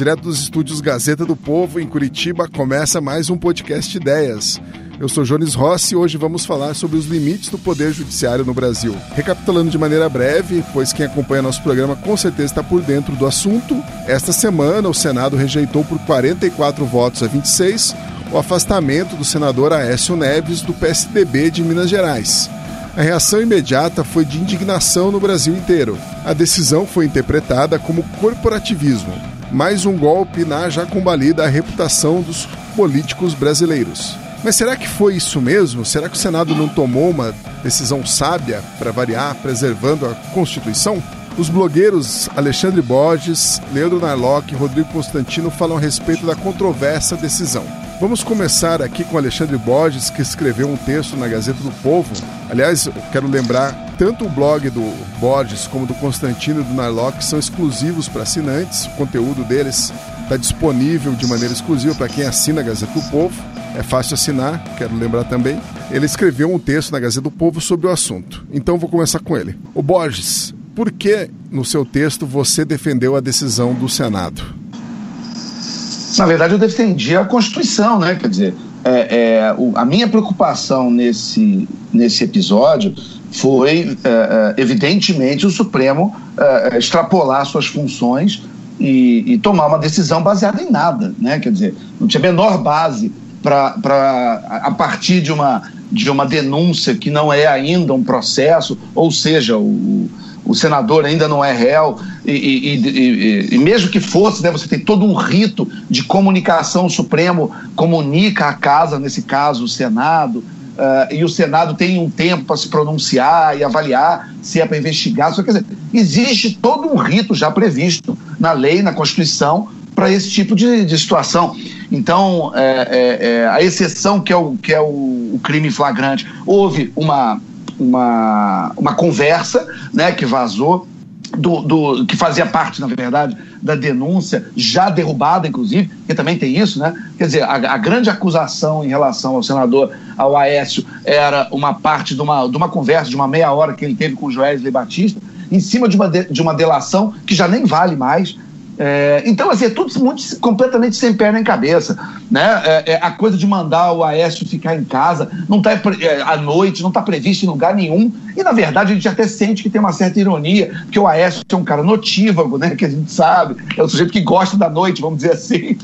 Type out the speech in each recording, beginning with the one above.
Direto dos estúdios Gazeta do Povo, em Curitiba, começa mais um podcast Ideias. Eu sou Jones Rossi e hoje vamos falar sobre os limites do poder judiciário no Brasil. Recapitulando de maneira breve, pois quem acompanha nosso programa com certeza está por dentro do assunto, esta semana o Senado rejeitou por 44 votos a 26 o afastamento do senador Aécio Neves do PSDB de Minas Gerais. A reação imediata foi de indignação no Brasil inteiro. A decisão foi interpretada como corporativismo, mais um golpe na já combalida reputação dos políticos brasileiros. Mas será que foi isso mesmo? Será que o Senado não tomou uma decisão sábia para variar, preservando a Constituição? Os blogueiros Alexandre Borges, Leandro Narlock e Rodrigo Constantino falam a respeito da controversa decisão. Vamos começar aqui com Alexandre Borges, que escreveu um texto na Gazeta do Povo. Aliás, quero lembrar, tanto o blog do Borges como do Constantino e do Narlock são exclusivos para assinantes. O conteúdo deles está disponível de maneira exclusiva para quem assina a Gazeta do Povo. É fácil assinar, quero lembrar também. Ele escreveu um texto na Gazeta do Povo sobre o assunto. Então vou começar com ele. O Borges, por que no seu texto você defendeu a decisão do Senado? Na verdade, eu defendi a Constituição, né? Quer dizer, é, é, o, a minha preocupação nesse, nesse episódio foi, é, é evidentemente, o Supremo é, é, extrapolar suas funções e, e, tomar uma decisão baseada em nada, né? Quer dizer, não tinha a menor base para, a partir de uma, de uma denúncia que não é ainda um processo, ou seja, o, o senador ainda não é réu, e, e, e, e, mesmo que fosse, né, você tem todo um rito de comunicação, o Supremo comunica à casa, nesse caso o Senado, uh, e o Senado tem um tempo para se pronunciar e avaliar se é para investigar. Só, quer dizer, existe todo um rito já previsto na lei, na Constituição, para esse tipo de, de situação. Então, é, é, é, a exceção que é, o, que é o, o crime flagrante, houve uma uma, uma conversa né, que vazou, do, do, que fazia parte, na verdade, da denúncia, já derrubada, inclusive, que também tem isso, né? Quer dizer, a, a, grande acusação em relação ao senador, ao Aécio, era uma parte de uma, de uma conversa, de uma meia hora que ele teve com o Joesley Batista, em cima de uma, de, de uma delação que já nem vale mais, é, então, assim, é tudo muito, completamente sem perna em cabeça. Né? É, é, a coisa de mandar o Aécio ficar em casa não está é, à noite, não está previsto em lugar nenhum. E, na verdade, a gente até sente que tem uma certa ironia, porque o Aécio é um cara notívago, né? que a gente sabe, é o sujeito que gosta da noite, vamos dizer assim.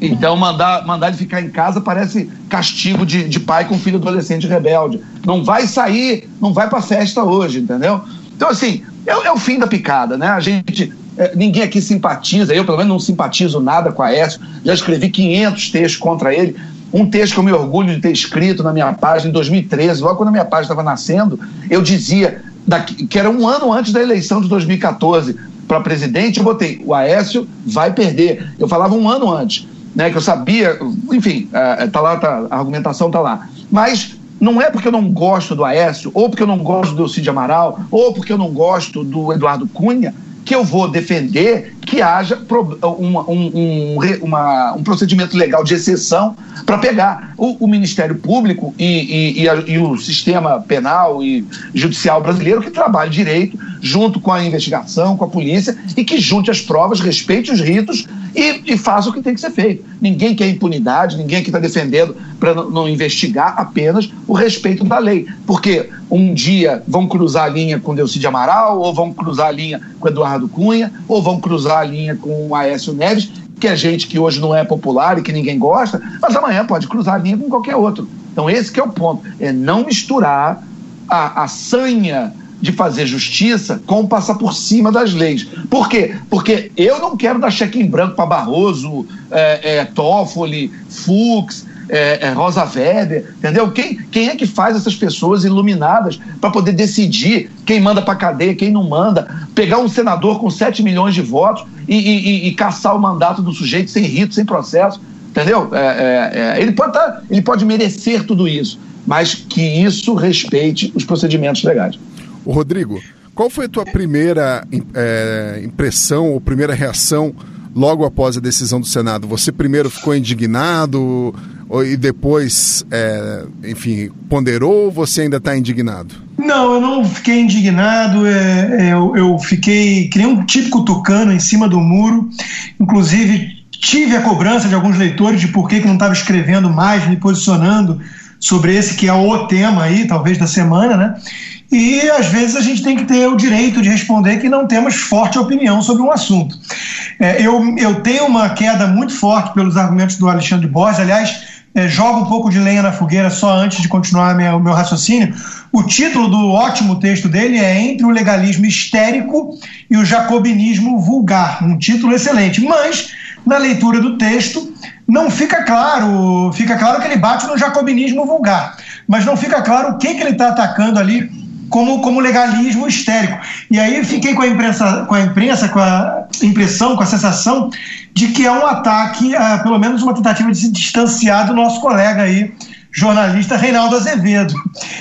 Então, mandar, mandar ele ficar em casa parece castigo de, de pai com filho adolescente rebelde. Não vai sair, não vai para festa hoje, entendeu? Então, assim, é, é, o fim da picada, né? A gente ninguém aqui simpatiza, eu pelo menos não simpatizo nada com a Aécio, já escrevi 500 textos contra ele. Um texto que eu me orgulho de ter escrito na minha página em 2013, logo quando a minha página estava nascendo, eu dizia daqui, que era um ano antes da eleição de 2014 para presidente, eu botei o Aécio vai perder. Eu falava um ano antes, né, que eu sabia, enfim, é, tá lá, tá, a argumentação está lá. Mas não é porque eu não gosto do Aécio, ou porque eu não gosto do Cid Amaral, ou porque eu não gosto do Eduardo Cunha, que eu vou defender que haja um, um, uma, um procedimento legal de exceção para pegar o, o, Ministério Público e, e, e, a, e, o sistema penal e judicial brasileiro que trabalhe direito junto com a investigação, com a polícia e que junte as provas, respeite os ritos e, e faça o que tem que ser feito. Ninguém quer impunidade, ninguém aqui está defendendo para não, não investigar apenas o respeito da lei. Porque um dia vão cruzar a linha com Delcide Amaral, ou vão cruzar a linha com Eduardo Cunha, ou vão cruzar a linha com o Aécio Neves, que é gente que hoje não é popular e que ninguém gosta, mas amanhã pode cruzar a linha com qualquer outro. Então esse que é o ponto, é não misturar a, a sanha de fazer justiça com passar por cima das leis. Por quê? Porque eu não quero dar cheque em branco para Barroso, é, é, Toffoli, Fux, é, é, Rosa Weber, entendeu? Quem, quem é que faz essas pessoas iluminadas para poder decidir quem manda para cadeia, quem não manda? Pegar um senador com 7 milhões de votos e, e, e caçar o mandato do sujeito sem rito, sem processo, entendeu? É, é, é ele, pode tá, ele pode merecer tudo isso, mas que isso respeite os procedimentos legais. O Rodrigo, qual foi a tua primeira é, impressão ou primeira reação logo após a decisão do Senado? Você primeiro ficou indignado e depois, é, enfim, ponderou ou você ainda está indignado? Não, eu não fiquei indignado, é, é, eu, eu fiquei que nem um típico tucano em cima do muro, inclusive tive a cobrança de alguns leitores de por que, que não estava escrevendo mais, me posicionando sobre esse que é o tema aí, talvez da semana, né? E às vezes a gente tem que ter o direito de responder que não temos forte opinião sobre um assunto. É, eu, eu tenho uma queda muito forte pelos argumentos do Alexandre Borges, aliás, é, jogo um pouco de lenha na fogueira só antes de continuar meu, meu raciocínio. O título do ótimo texto dele é Entre o Legalismo Histérico e o Jacobinismo Vulgar. Um título excelente, mas na leitura do texto não fica claro, fica claro que ele bate no jacobinismo vulgar, mas não fica claro o que, que ele está atacando ali como, como legalismo histérico. E aí fiquei com a imprensa, com a imprensa, com a impressão, com a sensação de que é um ataque, a, pelo menos uma tentativa de se distanciar do nosso colega aí, jornalista Reinaldo Azevedo,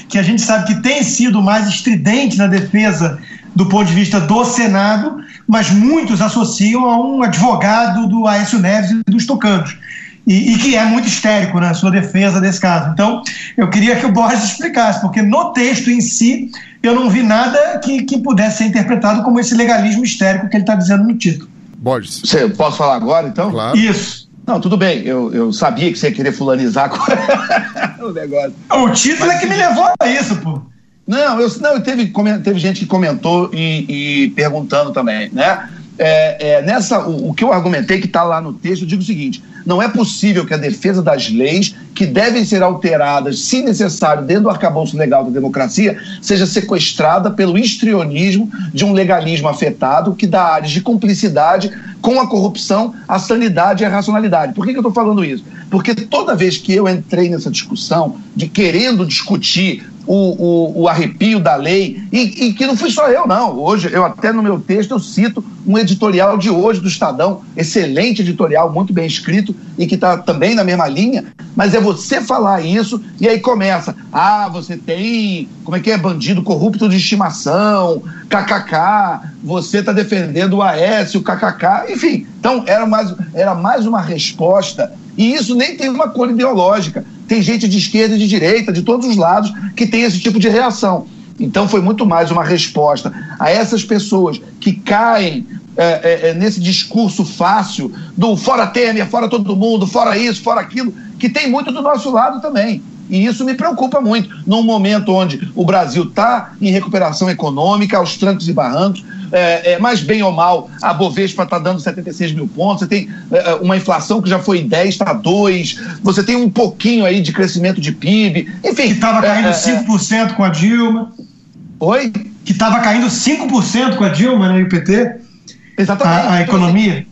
que a gente sabe que tem sido mais estridente na defesa do ponto de vista do Senado, mas muitos associam a um advogado do Aécio Neves e dos Tucanos e, e, que é muito histérico na sua defesa desse caso. Então, eu queria que o Borges explicasse, porque no texto em si eu não vi nada que, que pudesse ser interpretado como esse legalismo histérico que ele está dizendo no título. Borges. Você, posso falar agora, então? Claro. Isso. Não, tudo bem. Eu, eu sabia que você ia querer fulanizar o negócio. O título Mas, é que me levou a isso, pô. Não, eu, não teve, teve gente que comentou e, e perguntando também, né? É, é, nessa, o, o, que eu argumentei que está lá no texto, eu digo o seguinte: não é possível que a defesa das leis, que devem ser alteradas, se necessário, dentro do arcabouço legal da democracia, seja sequestrada pelo histrionismo de um legalismo afetado que dá áreas de cumplicidade com a corrupção, a sanidade e a racionalidade. Por que, que eu estou falando isso? Porque toda vez que eu entrei nessa discussão de querendo discutir o, o, o, arrepio da lei, e, e, que não fui só eu, não. Hoje, eu até no meu texto, eu cito um editorial de hoje do Estadão, excelente editorial, muito bem escrito, e que está também na mesma linha, mas é você falar isso, e aí começa, ah, você tem, como é que é, bandido corrupto de estimação, kkk, você está defendendo o Aécio, kkk, enfim. Então, era mais, era mais uma resposta, e isso nem tem uma cor ideológica, tem gente de esquerda e de direita, de todos os lados, que tem esse tipo de reação. Então foi muito mais uma resposta a essas pessoas que caem é, é, é, nesse discurso fácil do fora Temer, fora todo mundo, fora isso, fora aquilo, que tem muito do nosso lado também. E isso me preocupa muito, num momento onde o Brasil está em recuperação econômica, aos trancos e barrancos, é, é, mais bem ou mal, a Bovespa está dando 76 mil pontos, você tem é, é, uma inflação que já foi 10, está 2, você tem um pouquinho aí de crescimento de PIB, enfim. Que estava caindo é, 5% é, com a Dilma. Oi? Que estava caindo 5% com a Dilma no né, IPT. Exatamente. A, a economia.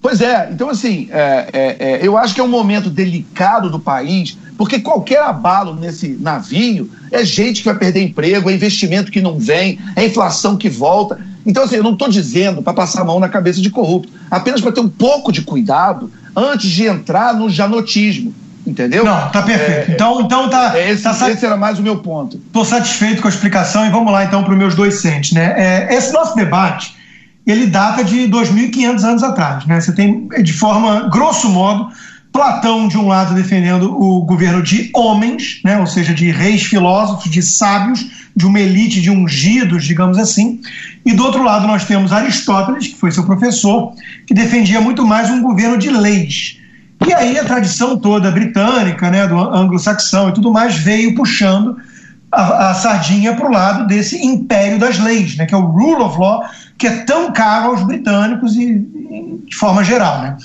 Pois é, então assim, é, é, é, eu acho que é um momento delicado do país, porque qualquer abalo nesse navio é gente que vai perder emprego, é investimento que não vem, é inflação que volta. Então, assim, eu não estou dizendo para passar a mão na cabeça de corrupto, apenas para ter um pouco de cuidado antes de entrar no janotismo. Entendeu? Não, tá perfeito. É, então, então tá. É, esse, tá esse era mais o meu ponto. Estou satisfeito com a explicação e vamos lá então para os meus dois centes. Né? É, esse nosso debate ele data de 2.500 anos atrás. Né? Você tem, de forma, grosso modo, Platão, de um lado, defendendo o governo de homens, né? ou seja, de reis filósofos, de sábios, de uma elite de ungidos, digamos assim. E do outro lado, nós temos Aristóteles, que foi seu professor, que defendia muito mais um governo de leis. E aí a tradição toda britânica, né, do anglo-saxão e tudo mais, veio puxando a, a sardinha para o lado desse império das leis, né, que é o rule of law, que é tão caro aos britânicos e, e de forma geral, né?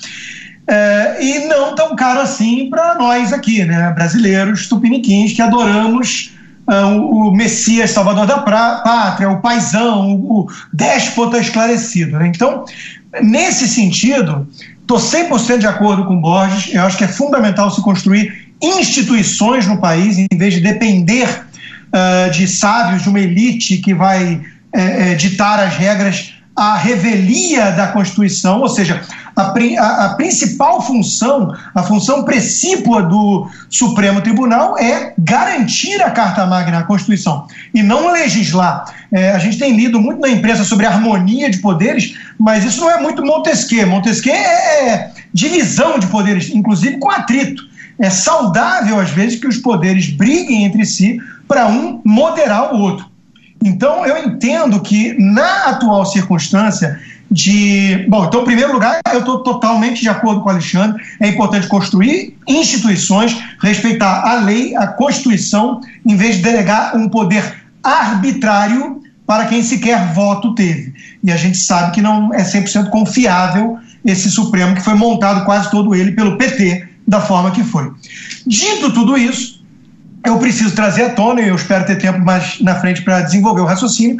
É, e não tão caro assim para nós aqui, né, brasileiros tupiniquins que adoramos uh, o Messias Salvador da Pátria, o paisão, o, o déspota esclarecido. Né? Então, nesse sentido, estou 100% de acordo com Borges, eu acho que é fundamental se construir instituições no país, em vez de depender uh, de sábios, de uma elite que vai é, é, ditar as regras à revelia da Constituição, ou seja, a, a, a, principal função, a função precípua do Supremo Tribunal é garantir a Carta Magna, a Constituição, e não legislar. É, a gente tem lido muito na imprensa sobre harmonia de poderes, mas isso não é muito Montesquieu. Montesquieu é, é divisão de poderes, inclusive com atrito. É saudável, às vezes, que os poderes briguem entre si para um moderar o outro. Então, eu entendo que, na atual circunstância, de. Bom, então, em primeiro lugar, eu estou totalmente de acordo com o Alexandre. É importante construir instituições, respeitar a lei, a Constituição, em vez de delegar um poder arbitrário para quem sequer voto teve. E a gente sabe que não é 100% confiável esse Supremo que foi montado quase todo ele pelo PT, da forma que foi. Dito tudo isso, eu preciso trazer à tona, e eu espero ter tempo mais na frente para desenvolver o raciocínio,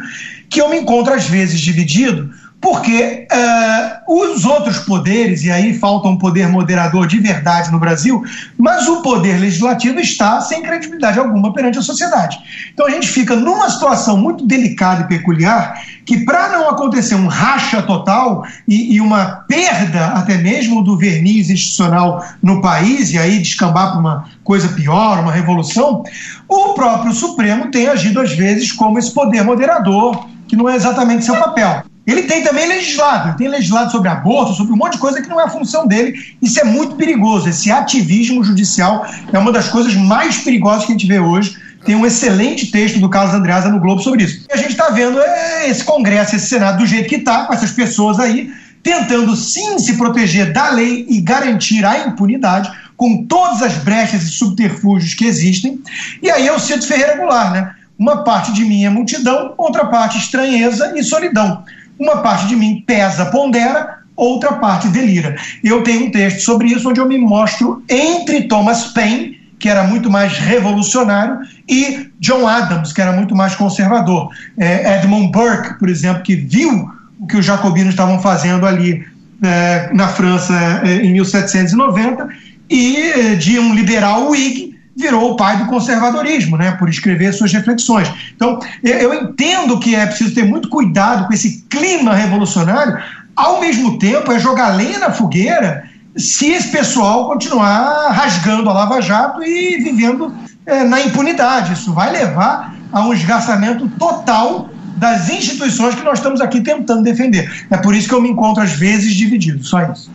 que eu me encontro às vezes dividido porque uh, os outros poderes, e aí falta um poder moderador de verdade no Brasil, mas o poder legislativo está sem credibilidade alguma perante a sociedade. Então a gente fica numa situação muito delicada e peculiar, que para não acontecer um racha total e, e, uma perda até mesmo do verniz institucional no país, e aí descambar para uma coisa pior, uma revolução, o próprio Supremo tem agido às vezes como esse poder moderador, que não é exatamente seu papel. Ele tem também legislado, ele tem legislado sobre aborto, sobre um monte de coisa que não é a função dele. Isso é muito perigoso. Esse ativismo judicial é uma das coisas mais perigosas que a gente vê hoje. Tem um excelente texto do Carlos Andreasa no Globo sobre isso. E a gente está vendo é, esse Congresso, esse Senado do jeito que está, com essas pessoas aí, tentando sim se proteger da lei e garantir a impunidade, com todas as brechas e subterfúgios que existem. E aí eu sinto Ferreira Goulart, né? Uma parte de mim é multidão, outra parte estranheza e solidão. Uma parte de mim pesa, pondera, outra parte delira. Eu tenho um texto sobre isso onde eu me mostro entre Thomas Paine, que era muito mais revolucionário, e John Adams, que era muito mais conservador. É, Edmund Burke, por exemplo, que viu o que os jacobinos estavam fazendo ali é, na França é, em 1790, e é, de um liberal Whig virou o pai do conservadorismo, né, por escrever suas reflexões. Então, eu entendo que é preciso ter muito cuidado com esse clima revolucionário, ao mesmo tempo é jogar lenha na fogueira se esse pessoal continuar rasgando a Lava Jato e vivendo é, na impunidade. Isso vai levar a um esgarçamento total das instituições que nós estamos aqui tentando defender. É por isso que eu me encontro às vezes dividido, só isso.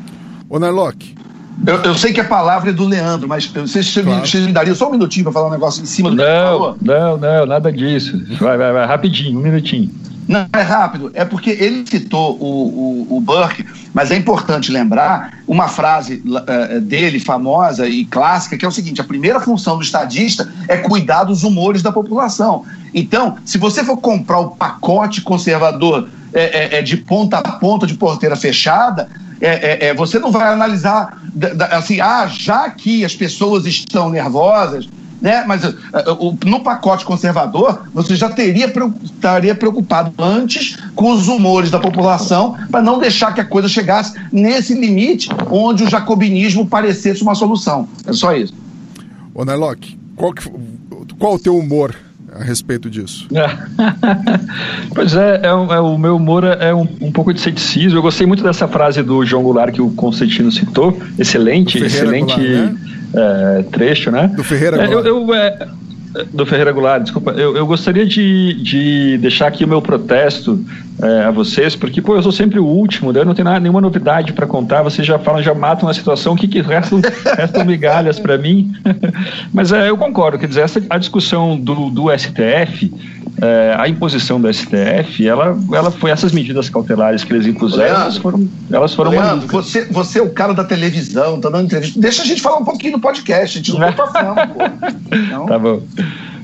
Ô, Narlock, eu, eu, sei que a palavra é do Leandro, mas vocês claro. me, me daria só um minutinho para falar um negócio em cima do não, que falou? Não, não, nada disso. Vai, vai, vai, rapidinho, um minutinho. Não, é rápido. É porque ele citou o, o, o Burke, mas é importante lembrar uma frase uh, dele famosa e clássica, que é o seguinte: a primeira função do estadista é cuidar dos humores da população. Então, se você for comprar o pacote conservador é, é, é de ponta a ponta, de porteira fechada, é, é, é, você não vai analisar assim, ah, já que as pessoas estão nervosas, né? Mas uh, no pacote conservador, você já teria estaria preocupado antes com os humores da população para não deixar que a coisa chegasse nesse limite onde o jacobinismo parecesse uma solução. É só isso. Ô, qual, que, qual o teu humor a respeito disso? pois é, é, é, o meu humor é um, um, pouco de ceticismo. Eu gostei muito dessa frase do João Goulart que o Constantino citou. Excelente, excelente Goulart, né? é, trecho, né? Do Ferreira é, Goulart. Eu, eu, é, do Ferreira Goulart, desculpa. Eu, eu gostaria de, de deixar aqui o meu protesto é, a vocês, porque, pô, eu sou sempre o último, né? eu não tenho nada, nenhuma novidade para contar, vocês já falam, já matam a situação, o que, que restam, restam migalhas para mim? Mas é, eu concordo, quer dizer, essa, a discussão do, do STF, é, a imposição do STF, ela, ela foi essas medidas cautelares que eles impuseram, Leandro, elas foram, elas foram Leandro, você, você é o cara da televisão, tá dando entrevista, deixa a gente falar um pouquinho no podcast, a gente não tá passando, pô. Então... Tá bom.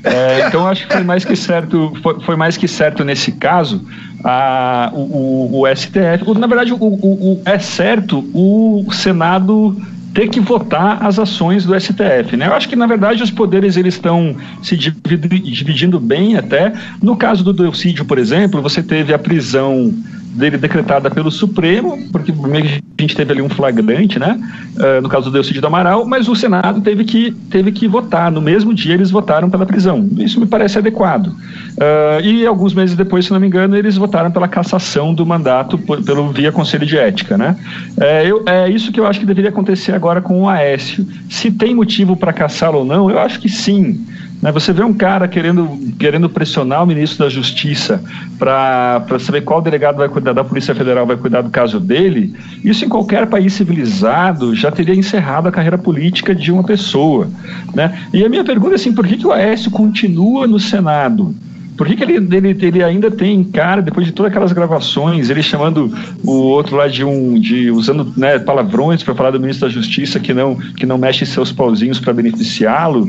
É, então acho que foi mais que certo, foi, foi mais que certo nesse caso a, o, o, o STF. O, na verdade, o, o, é certo o Senado ter que votar as ações do STF. Né? Eu acho que, na verdade, os poderes eles estão se dividindo bem até. No caso do Delcídio, por exemplo, você teve a prisão dele decretada pelo Supremo, porque a gente teve ali um flagrante, né? Uh, no caso do Delcídio do Amaral, mas o Senado teve que, teve que votar. No mesmo dia eles votaram pela prisão. Isso me parece adequado. Uh, e alguns meses depois, se não me engano, eles votaram pela cassação do mandato por, pelo via Conselho de Ética, né? É, eu, é isso que eu acho que deveria acontecer agora com o Aécio. Se tem motivo para caçá-lo ou não, eu acho que sim. Né? Você vê um cara querendo, querendo pressionar o ministro da Justiça para saber qual delegado vai cuidar da Polícia Federal, vai cuidar do caso dele. Isso em qualquer país civilizado já teria encerrado a carreira política de uma pessoa. Né? E a minha pergunta é assim: por que, que o Aécio continua no Senado? Por que, que ele, ele, ele ainda tem cara, depois de todas aquelas gravações, ele chamando o outro lá de um. de usando né, palavrões para falar do ministro da Justiça que não, que não mexe seus pauzinhos para beneficiá-lo?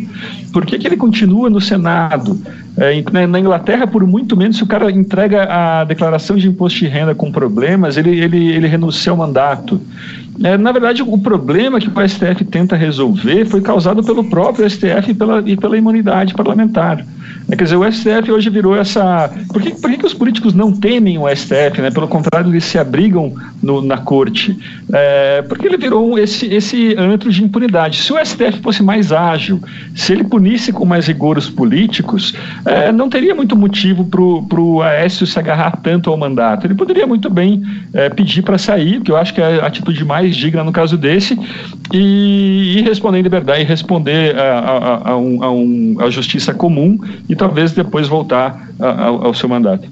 Por que, que ele continua no Senado? É, na Inglaterra, por muito menos, se o cara entrega a declaração de imposto de renda com problemas, ele, ele, ele renuncia ao mandato. É, na verdade, o problema que o STF tenta resolver foi causado pelo próprio STF e pela, e pela imunidade parlamentar. É, quer dizer, o STF hoje virou essa. Por que, por que, que os políticos não temem o STF? Né? Pelo contrário, eles se abrigam no, na corte. É, porque ele virou esse, esse antro de impunidade. Se o STF fosse mais ágil, se ele punisse com mais rigor os políticos, é, não teria muito motivo para o Aécio se agarrar tanto ao mandato. Ele poderia muito bem é, pedir para sair, que eu acho que é a atitude mais digna no caso desse, e, e responder em liberdade, e responder a, a, a, um, a, um, a justiça comum e talvez depois voltar ao, ao seu mandato.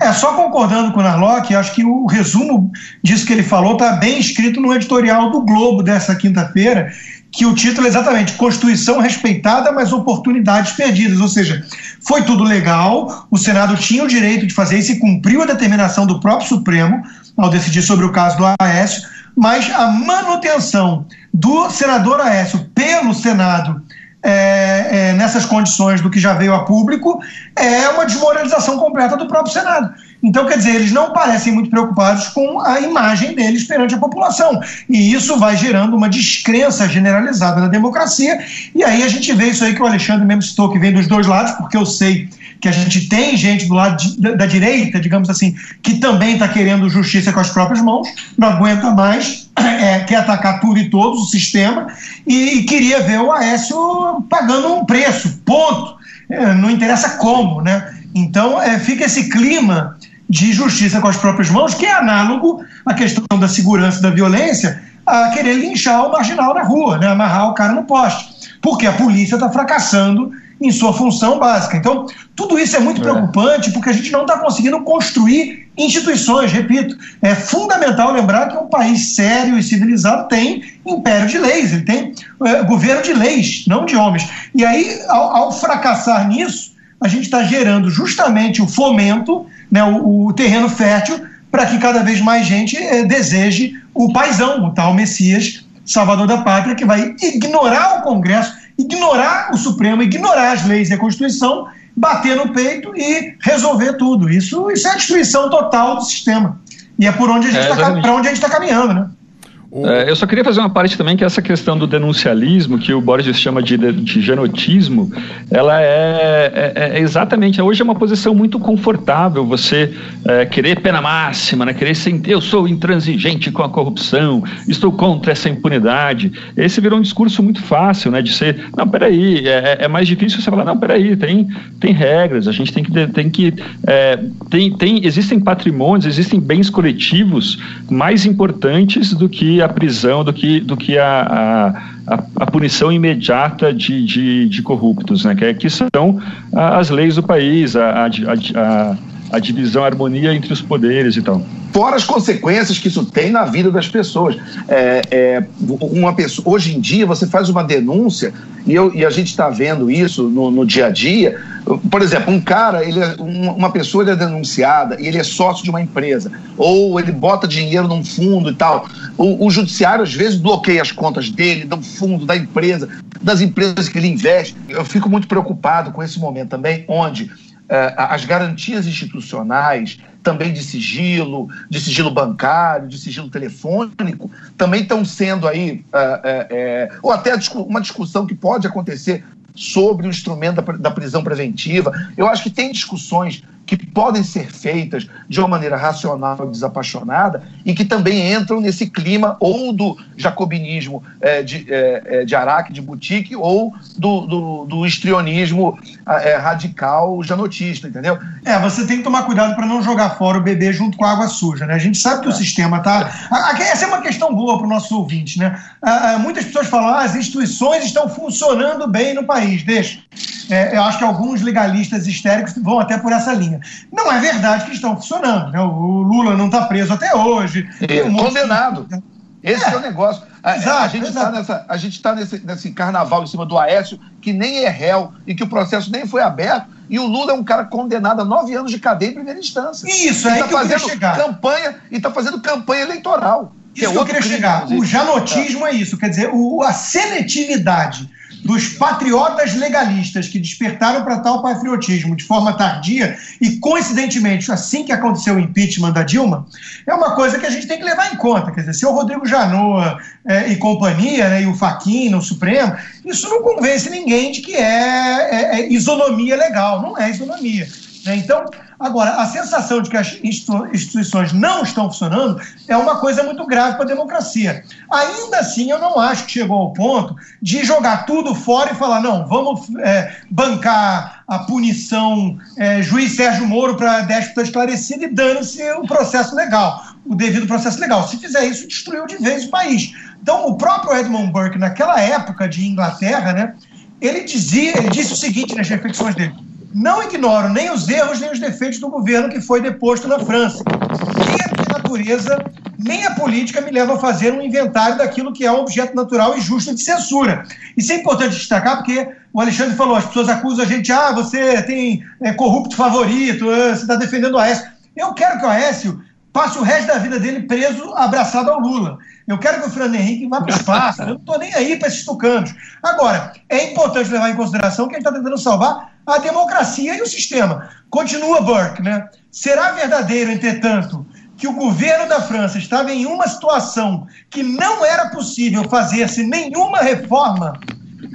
É, só concordando com o Narlock, acho que o resumo disso que ele falou está bem escrito no editorial do Globo dessa quinta-feira, que o título é exatamente Constituição respeitada, mas oportunidades perdidas. Ou seja, foi tudo legal, o Senado tinha o direito de fazer isso e cumpriu a determinação do próprio Supremo ao decidir sobre o caso do Aécio, mas a manutenção do senador Aécio pelo Senado é, é, nessas condições do que já veio a público, é uma desmoralização completa do próprio Senado. Então, quer dizer, eles não parecem muito preocupados com a imagem deles perante a população. E isso vai gerando uma descrença generalizada na democracia. E aí a gente vê isso aí que o Alexandre mesmo citou, que vem dos dois lados, porque eu sei que a gente tem gente do lado de, da, da, direita, digamos assim, que também está querendo justiça com as próprias mãos, não aguenta mais, é, quer atacar tudo e todos, o sistema, e, e queria ver o Aécio pagando um preço, ponto. É, não interessa como, né? Então é, fica esse clima de justiça com as próprias mãos, que é análogo à questão da segurança e da violência, a querer linchar o marginal na rua, né? amarrar o cara no poste. Porque a polícia está fracassando em sua função básica. Então, tudo isso é muito é. preocupante porque a gente não está conseguindo construir instituições. Repito, é fundamental lembrar que um país sério e civilizado tem império de leis, ele tem é, governo de leis, não de homens. E aí, ao, ao fracassar nisso, a gente está gerando justamente o fomento, né, o, o terreno fértil, para que cada vez mais gente é, deseje o paisão, o tal Messias, salvador da pátria, que vai ignorar o Congresso ignorar o Supremo, ignorar as leis e a Constituição, bater no peito e resolver tudo. Isso, isso é a destruição total do sistema. E é por onde a gente está é, para onde a gente está caminhando, né? É, eu só queria fazer uma parte também que essa questão do denuncialismo, que o Borges chama de, de, genotismo, ela é, é, é, exatamente, hoje é uma posição muito confortável, você é, querer pena máxima, né, querer ser, eu sou intransigente com a corrupção, estou contra essa impunidade. Esse virou um discurso muito fácil, né, de ser, não, peraí, é, é, é mais difícil você falar, não, peraí, tem, tem regras, a gente tem que, tem que, é, tem, tem, existem patrimônios, existem bens coletivos mais importantes do que a prisão do que, do que a, a, a punição imediata de, de, de, corruptos, né? que, é, que são as leis do país, a, a, a divisão, a harmonia entre os poderes e tal fora as consequências que isso tem na vida das pessoas. É, é, uma pessoa, hoje em dia, você faz uma denúncia, e, eu, e a gente está vendo isso no, no, dia a dia. Por exemplo, um cara, ele é, uma pessoa é denunciada e ele é sócio de uma empresa, ou ele bota dinheiro num fundo e tal. O, o judiciário, às vezes, bloqueia as contas dele, do fundo, da empresa, das empresas que ele investe. Eu fico muito preocupado com esse momento também, onde as garantias institucionais, também de sigilo, de sigilo bancário, de sigilo telefônico, também estão sendo aí, é, é, ou até uma discussão que pode acontecer sobre o instrumento da prisão preventiva. Eu acho que tem discussões que podem ser feitas de uma maneira racional e desapaixonada e que também entram nesse clima ou do jacobinismo é, de, é, é de Araque, de Boutique, ou do, do, do histrionismo é, radical janotista, entendeu? É, você tem que tomar cuidado para não jogar fora o bebê junto com a água suja, né? A gente sabe que o é. sistema tá... Essa é uma questão boa para o nosso ouvinte, né? Muitas pessoas falam, ah, as instituições estão funcionando bem no país. Deixa. É, eu acho que alguns legalistas histéricos vão até por essa linha. Não é verdade que estão funcionando. Né? O Lula não está preso até hoje. É, um condenado. De... Esse é, é o negócio. A, exato, a gente está tá nesse, nesse carnaval em cima do Aécio, que nem é réu e que o processo nem foi aberto. E o Lula é um cara condenado a nove anos de cadeia em primeira instância. Isso, é tá fazendo campanha e está fazendo campanha eleitoral. Isso que, é que eu queria crime, chegar. O janotismo é. é isso, quer dizer, o, a seletividade dos patriotas legalistas que despertaram para tal patriotismo de forma tardia e, coincidentemente, assim que aconteceu o impeachment da Dilma, é uma coisa que a gente tem que levar em conta. Quer dizer, se o Rodrigo Janot é, e companhia, né, e o Faquin no Supremo, isso não convence ninguém de que é, é, é isonomia legal. Não é isonomia. Né? Então, agora, a sensação de que as instituições não estão funcionando é uma coisa muito grave para a democracia. Ainda assim, eu não acho que chegou ao ponto de jogar tudo fora e falar: não, vamos é, bancar a punição é, juiz Sérgio Moro para déspota esclarecido e dane-se o processo legal, o devido processo legal. Se fizer isso, destruiu de vez o país. Então, o próprio Edmund Burke, naquela época de Inglaterra, né, ele dizia, ele disse o seguinte nas reflexões dele não ignoro nem os erros nem os defeitos do governo que foi deposto na França. Nem a natureza, nem a política me levam a fazer um inventário daquilo que é um objeto natural e justo de censura. Isso é importante destacar porque o Alexandre falou, as pessoas acusam a gente, ah, você tem é, corrupto favorito, ah, você está defendendo o Aécio. Eu quero que o Aécio passe o resto da vida dele preso, abraçado ao Lula. Eu quero que o Fernando Henrique vá para o espaço. Eu não estou nem aí para esses tucanos. Agora, é importante levar em consideração que a gente está tentando salvar a democracia e o sistema. Continua Burke, né? Será verdadeiro, entretanto, que o governo da França estava em uma situação que não era possível fazer-se nenhuma reforma,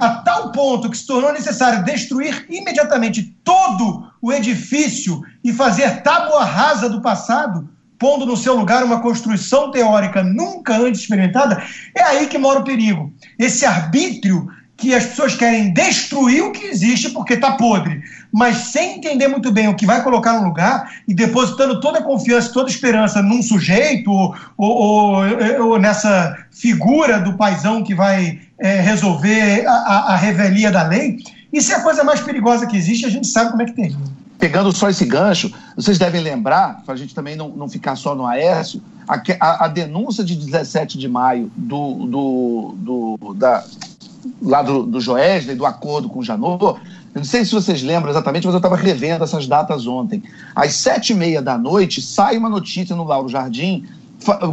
a tal ponto que se tornou necessário destruir imediatamente todo o edifício e fazer tábua rasa do passado? pondo no seu lugar uma construção teórica nunca antes experimentada, é aí que mora o perigo. Esse arbítrio que as pessoas querem destruir o que existe porque está podre, mas sem entender muito bem o que vai colocar no lugar e depositando toda a confiança, toda a esperança num sujeito ou, ou, ou, nessa figura do paisão que vai é, resolver a, a, a revelia da lei, isso é a coisa mais perigosa que existe, a gente sabe como é que termina. Pegando só esse gancho, vocês devem lembrar, para a gente também não, não ficar só no Aécio, a, a, a denúncia de 17 de maio do, do, do da, lá do, do Joesley, do acordo com o Janot, eu não sei se vocês lembram exatamente, mas eu estava revendo essas datas ontem. Às sete e meia da noite, sai uma notícia no Lauro Jardim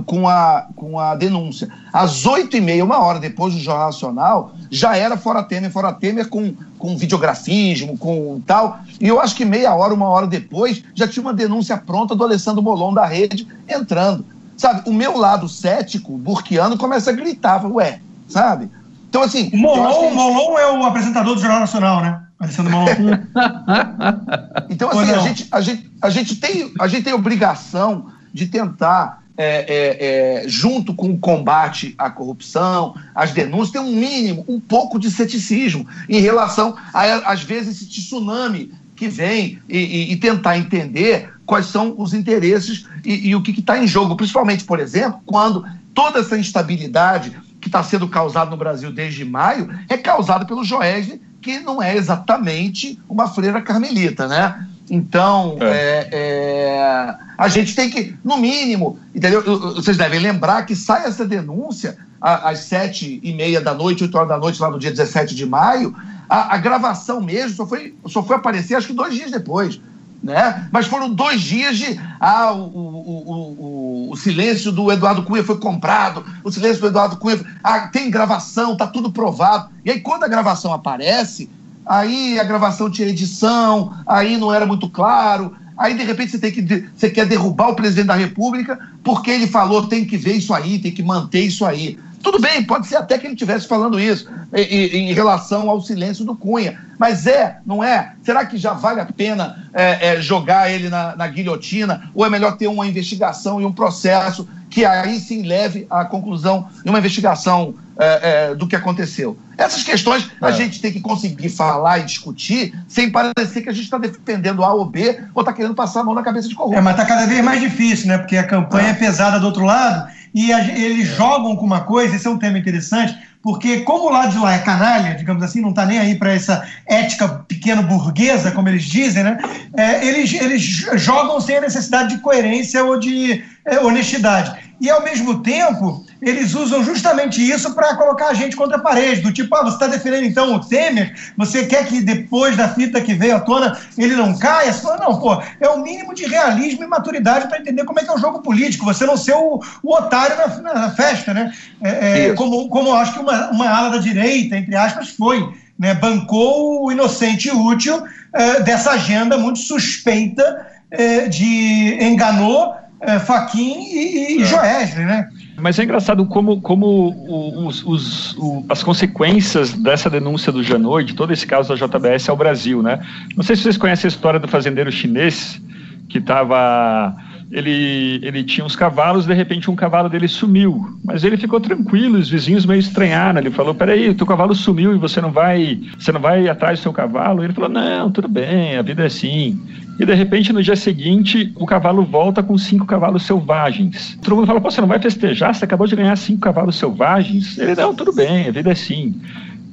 com a, com a denúncia. Às oito e meia, uma hora depois do Jornal Nacional, já era fora Temer, fora Temer com, com videografismo, com tal. E eu acho que meia hora, uma hora depois, já tinha uma denúncia pronta do Alessandro Molon da rede entrando. Sabe, o meu lado cético, burquiano, começa a gritar, ué, sabe? Então, assim. O Molon, gente... Molon é o apresentador do Jornal Nacional, né? Alessandro Molon. então, assim, a gente, a, gente, a, gente tem, a gente tem obrigação de tentar é, é, é, junto com o combate à corrupção, às denúncias, tem um mínimo, um pouco de ceticismo em relação, a, às vezes, esse tsunami que vem e, e, e tentar entender quais são os interesses e, e o que está em jogo, principalmente, por exemplo, quando toda essa instabilidade que está sendo causada no Brasil desde maio é causada pelo Joesley, que não é exatamente uma freira carmelita, né? Então, é. É, é, a gente tem que, no mínimo, entendeu? Vocês devem lembrar que sai essa denúncia às sete e meia da noite, oito horas da noite, lá no dia 17 de maio. A, a, gravação mesmo só foi, só foi aparecer acho que dois dias depois. Né? Mas foram dois dias de. Ah, o, o, o, o, silêncio do Eduardo Cunha foi comprado, o silêncio do Eduardo Cunha. Ah, tem gravação, tá tudo provado. E aí, quando a gravação aparece, aí a gravação tinha edição, aí não era muito claro, aí de repente você tem que você quer derrubar o presidente da República porque ele falou tem que ver isso aí, tem que manter isso aí. Tudo bem, pode ser até que ele estivesse falando isso em, em, relação ao silêncio do Cunha. Mas é, não é? Será que já vale a pena é, é, jogar ele na, na guilhotina? Ou é melhor ter uma investigação e um processo que aí sim leve à conclusão de uma investigação é, é, do que aconteceu. Essas questões é. a gente tem que conseguir falar e discutir sem parecer que a gente está defendendo A ou B ou está querendo passar a mão na cabeça de corrupto. É, mas está cada vez mais difícil, né? Porque a campanha é, é pesada do outro lado e a, eles jogam com uma coisa, esse é um tema interessante, porque como o lado de lá é canalha, digamos assim, não está nem aí para essa ética pequeno burguesa, como eles dizem, né? É, eles, eles jogam sem a necessidade de coerência ou de é, honestidade. e ao mesmo tempo eles usam justamente isso para colocar a gente contra a parede, do tipo, ah, você está defendendo então o Temer, você quer que depois da fita que veio à tona ele não caia? Você fala, não, pô, é o mínimo de realismo e maturidade para entender como é que é o jogo político, você não ser o, o otário na, na, festa, né? É, é, como, como acho que uma, uma ala da direita, entre aspas, foi. Né, bancou o inocente e útil é, dessa agenda muito suspeita é, de enganou é, Faquin e, e é. Joesley, né? Mas é engraçado como, como os, os, as consequências dessa denúncia do Janot, de todo esse caso da JBS ao Brasil, né? Não sei se vocês conhecem a história do fazendeiro chinês que estava ele, ele tinha uns cavalos, de repente um cavalo dele sumiu. Mas ele ficou tranquilo, os vizinhos meio estranharam. Ele falou: Peraí, o teu cavalo sumiu e você não vai, você não vai atrás do seu cavalo? Ele falou: Não, tudo bem, a vida é assim. E de repente, no dia seguinte, o cavalo volta com cinco cavalos selvagens. Todo mundo fala: Pô, você não vai festejar? Você acabou de ganhar cinco cavalos selvagens? Ele: Não, tudo bem, a vida é assim.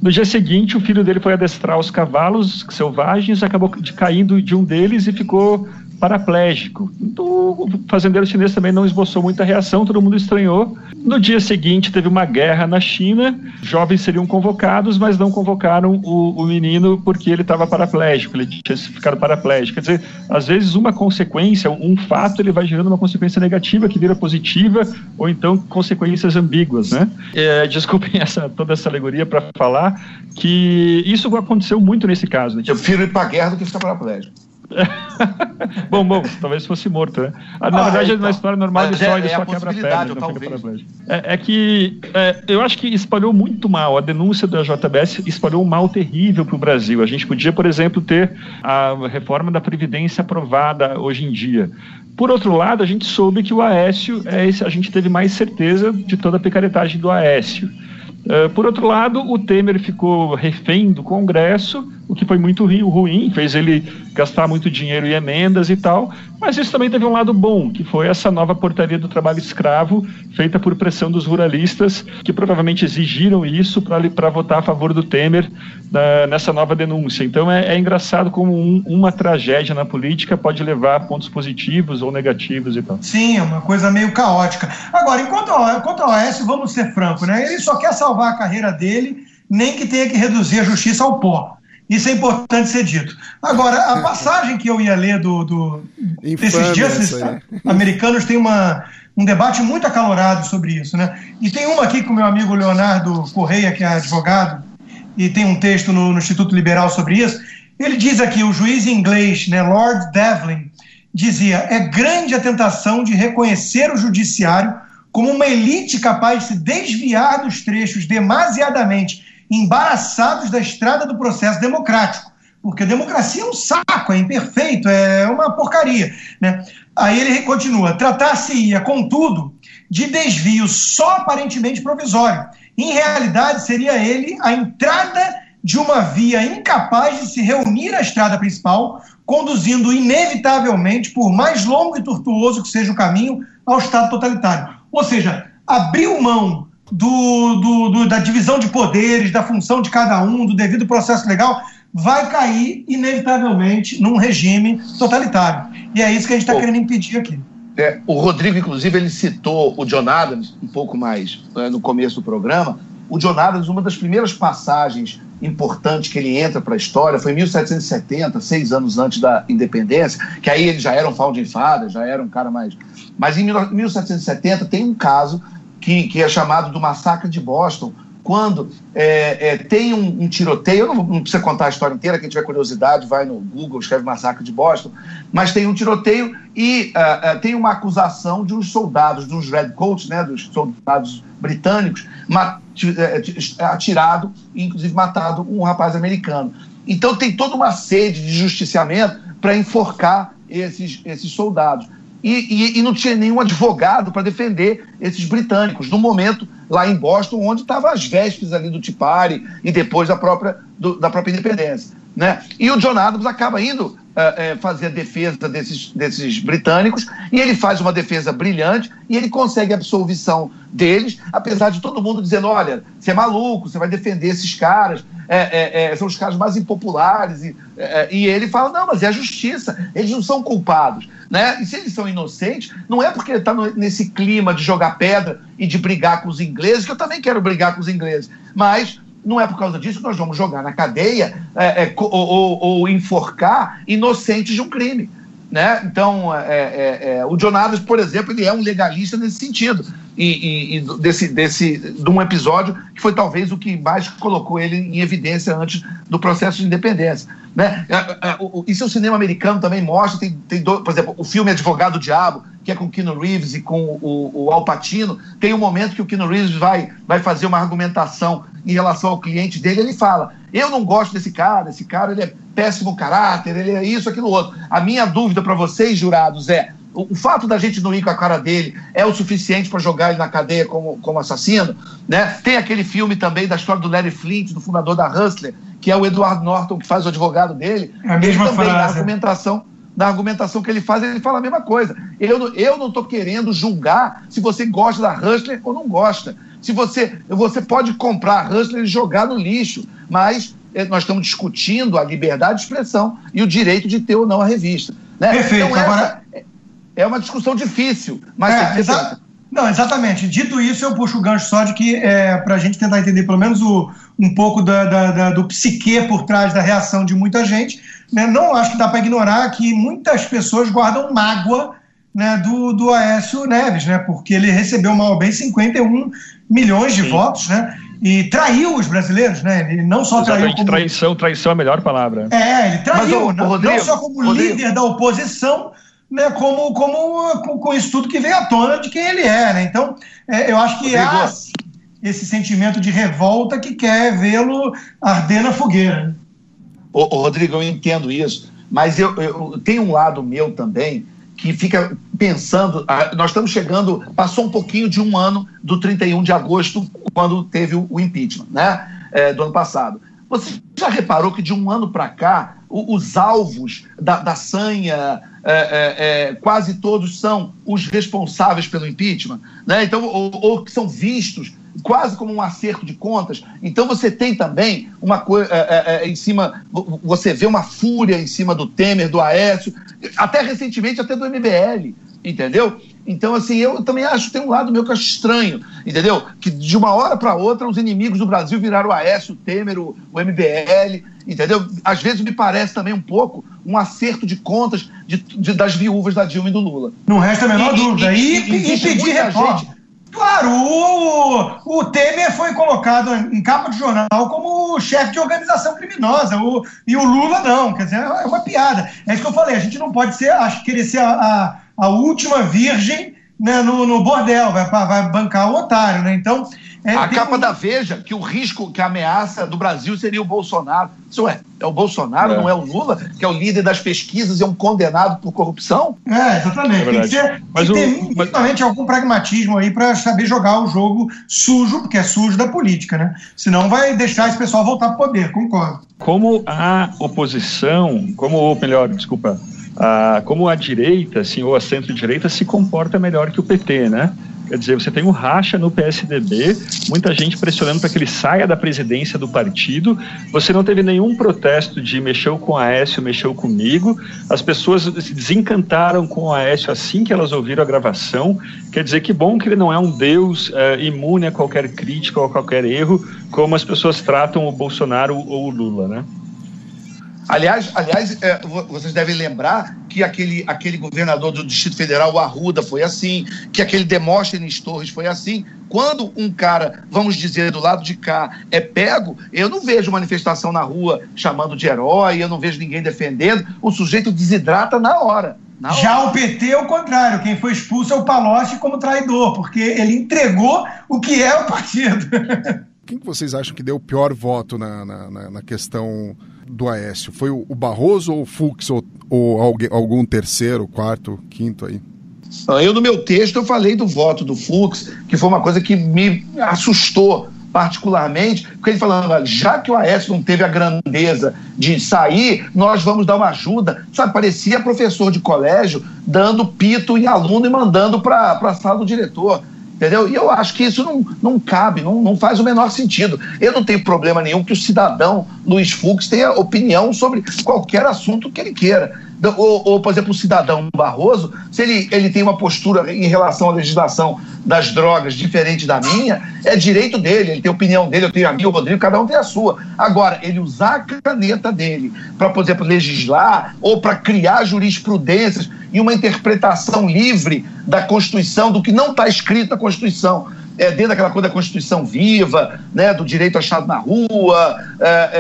No dia seguinte, o filho dele foi adestrar os cavalos selvagens, acabou caindo de um deles e ficou paraplégico. Então, o fazendeiro chinês também não esboçou muita reação, todo mundo estranhou. No dia seguinte, teve uma guerra na China, jovens seriam convocados, mas não convocaram o, o menino porque ele estava paraplégico, ele tinha ficado paraplégico. Quer dizer, às vezes uma consequência, um fato, ele vai gerando uma consequência negativa que vira positiva, ou então consequências ambíguas, né? É, desculpem essa, toda essa alegoria para falar que isso aconteceu muito nesse caso. Né? Eu prefiro ir para a guerra do que ficar paraplégico. bom, bom, talvez fosse morto, né? Ah, na ah, verdade, então, na história normal ele só, ele é só quebra a perna. É, é, que é, eu acho que espalhou muito mal. A denúncia da JBS espalhou um mal terrível para o Brasil. A gente podia, por exemplo, ter a reforma da Previdência aprovada hoje em dia. Por outro lado, a gente soube que o Aécio, é esse, a gente teve mais certeza de toda a picaretagem do Aécio. Uh, por outro lado, o Temer ficou refém do Congresso, o que foi muito ruim, fez ele gastar muito dinheiro em emendas e tal, mas isso também teve um lado bom, que foi essa nova portaria do trabalho escravo, feita por pressão dos ruralistas, que provavelmente exigiram isso para votar a favor do Temer na, nessa nova denúncia. Então é, é engraçado como um, uma tragédia na política pode levar a pontos positivos ou negativos e tal. Sim, é uma coisa meio caótica. Agora, enquanto, enquanto a OS, vamos ser francos, né? ele só quer salvar a carreira dele, nem que tenha que reduzir a justiça ao pó. Isso é importante ser dito. Agora, a passagem que eu ia ler do, do desses dias americanos tem uma, um debate muito acalorado sobre isso, né? E tem uma aqui com o meu amigo Leonardo Correia, que é advogado, e tem um texto no, no Instituto Liberal sobre isso. Ele diz aqui, o juiz inglês, né, Lord Devlin, dizia: é grande a tentação de reconhecer o judiciário como uma elite capaz de se desviar dos trechos demasiadamente embaraçados da estrada do processo democrático. Porque a democracia é um saco, é imperfeito, é uma porcaria. Né? Aí ele continua: tratar-se-ia, contudo, de desvio só aparentemente provisório. Em realidade, seria ele a entrada de uma via incapaz de se reunir à estrada principal, conduzindo inevitavelmente, por mais longo e tortuoso que seja o caminho, ao Estado totalitário. Ou seja, abriu mão do, do, do, da divisão de poderes, da função de cada um, do devido processo legal, vai cair, inevitavelmente, num regime totalitário. E é isso que a gente está querendo impedir aqui. É, o Rodrigo, inclusive, ele citou o John Adams um pouco mais é, no começo do programa. O John Adams, uma das primeiras passagens importantes que ele entra para a história foi em 1770, seis anos antes da independência, que aí ele já era um founding father, já era um cara mais. Mas em 1770 tem um caso que, que é chamado do massacre de Boston, quando é, é, tem um, um, tiroteio, não, não precisa contar a história inteira, quem tiver curiosidade vai no Google, escreve Massacre de Boston, mas tem um tiroteio e uh, uh, tem uma acusação de uns soldados, dos Redcoats, né, dos soldados britânicos, é, atirado e inclusive matado um rapaz americano. Então tem toda uma sede de justiciamento para enforcar esses, esses soldados e, e, e não tinha nenhum advogado para defender esses britânicos, no momento lá em Boston, onde estavam as vésperas ali do Tipari e depois da própria, do, da própria independência. Né? E o John Adams acaba indo é, fazer a defesa desses, desses britânicos, e ele faz uma defesa brilhante e ele consegue a absolvição deles, apesar de todo mundo dizendo: olha, você é maluco, você vai defender esses caras, é, são os caras mais impopulares. E, e ele fala: não, mas é a justiça, eles não são culpados. Né? E se eles são inocentes, não é porque ele está nesse clima de jogar pedra e de brigar com os ingleses, que eu também quero brigar com os ingleses, mas não é por causa disso que nós vamos jogar na cadeia é, é, ou, ou, ou, enforcar inocentes de um crime. Né? Então, é, é, é o Jonadas, por exemplo, ele é um legalista nesse sentido. E, e, e, desse, desse, de um episódio que foi talvez o que mais colocou ele em evidência antes do processo de independência. Né? É, isso o cinema americano também mostra. Tem, tem por exemplo, o filme Advogado do Diabo, que é com o Keanu Reeves e com o, o Al Pacino, tem um momento que o Keanu Reeves vai, vai fazer uma argumentação em relação ao cliente dele, ele fala: Eu não gosto desse cara, esse cara ele é péssimo caráter, ele é isso, aquilo, outro. A minha dúvida para vocês, jurados, é: o, fato da gente não ir com a cara dele é o suficiente para jogar ele na cadeia como, como assassino? Né? Tem aquele filme também da história do Larry Flint, do fundador da Hustler, que é o Edward Norton, que faz o advogado dele. É a mesma ele também, frase. Na argumentação, na argumentação que ele faz, ele fala a mesma coisa. Eu, eu não estou querendo julgar se você gosta da Hustler ou não gosta. Se você, você pode comprar a Hustler e jogar no lixo, mas eh, nós estamos discutindo a liberdade de expressão e o direito de ter ou não a revista. Né? Perfeito. Então, Agora... é uma discussão difícil, mas é, exa... Não, exatamente. Dito isso, eu puxo o gancho só de que, é, para a gente tentar entender pelo menos o, um pouco da, da, da, do psique por trás da reação de muita gente, né, não acho que dá para ignorar que muitas pessoas guardam mágoa né, do, do Aécio Neves, né, porque ele recebeu mal bem 51 milhões de Sim. votos, né? E traiu os brasileiros, né? Ele não só Exatamente, traiu. Como... Traição, traição é a melhor palavra. É, ele traiu, Mas, não, Rodrigo, não só como Rodrigo. líder da oposição, né, como, como com, com, isso tudo que veio à tona de quem ele é. Né? Então, é, eu acho que Rodrigo. há esse sentimento de revolta que quer vê-lo arder na fogueira. Ô, ô, Rodrigo, eu entendo isso, mas eu, eu tenho um lado meu também que fica pensando. Nós estamos chegando, passou um pouquinho de um ano do 31 de agosto, quando teve o impeachment, né? É, do ano passado. Você já reparou que de um ano para cá, os alvos da, da sanha, é, é, é, quase todos são os responsáveis pelo impeachment, né? então, ou, ou que são vistos quase como um acerto de contas. Então você tem também uma coisa é, é, é, em cima, você vê uma fúria em cima do Temer, do Aécio, até recentemente até do MBL, entendeu? Então, assim, eu também acho tem um lado meu que eu acho estranho, entendeu? Que de uma hora para outra os inimigos do Brasil viraram o Aécio, o Temer, o, o MBL, entendeu? Às vezes me parece também um pouco um acerto de contas de, de, das viúvas da Dilma e do Lula. Não resta a menor e, dúvida. E, e, e pedir. Gente, Claro, o, o Temer foi colocado em capa de jornal como chefe de organização criminosa, o, e o Lula não, quer dizer, é uma piada. É isso que eu falei, a gente não pode ser, acho, querer ser a, a, a última virgem né, no, no bordel, vai, vai bancar o otário, né? Então, é, a capa da Veja, que o risco, que a ameaça do Brasil seria o Bolsonaro. Isso é, é o Bolsonaro, é. não é o Lula, que é o líder das pesquisas e é um condenado por corrupção? É, exatamente. É Tem que ter, mas que ter minimamente algum pragmatismo aí para saber jogar o jogo sujo, porque é sujo da política, né? Senão vai deixar esse pessoal voltar para o poder, concordo. Como a oposição, como, ou melhor, desculpa, a, como a direita, assim, ou a centro-direita se comporta melhor que o PT, né? Quer dizer, você tem um racha no PSDB, muita gente pressionando para que ele saia da presidência do partido. Você não teve nenhum protesto de mexeu com a Aécio, mexeu comigo. As pessoas se desencantaram com o Aécio assim que elas ouviram a gravação. Quer dizer, que bom que ele não é um deus uh, imune a qualquer crítica ou a qualquer erro, como as pessoas tratam o Bolsonaro ou o Lula, né? Aliás, aliás é, vocês devem lembrar que aquele, aquele governador do Distrito Federal, o Arruda, foi assim, que aquele Demóstenes Torres foi assim. Quando um cara, vamos dizer, do lado de cá é pego, eu não vejo manifestação na rua chamando de herói, eu não vejo ninguém defendendo, o sujeito desidrata na hora. Já o PT é o contrário, quem foi expulso é o Palocci como traidor, porque ele entregou o que é o partido. Quem que vocês acham que deu o pior voto na, na, na questão do Aécio? Foi o Barroso ou o Fux ou, ou alguém, algum terceiro, quarto, quinto aí? Eu, no meu texto, eu falei do voto do Fux, que foi uma coisa que me assustou particularmente, porque ele falando, já que o Aécio não teve a grandeza de sair, nós vamos dar uma ajuda. Sabe, parecia professor de colégio dando pito em aluno e mandando para a sala do diretor. Entendeu? E eu acho que isso não, não cabe, não, não faz o menor sentido. Eu não tenho problema nenhum que o cidadão Luiz Fux tenha opinião sobre qualquer assunto que ele queira. Ou, ou, por exemplo, o cidadão Barroso, se ele, ele tem uma postura em relação à legislação das drogas diferente da minha, é direito dele, ele tem a opinião dele, eu tenho a minha, o Rodrigo, cada um tem a sua. Agora, ele usar a caneta dele para, por exemplo, legislar ou para criar jurisprudências e uma interpretação livre da Constituição, do que não está escrito na Constituição. É, dentro daquela coisa da Constituição viva, né, do direito achado na rua, é,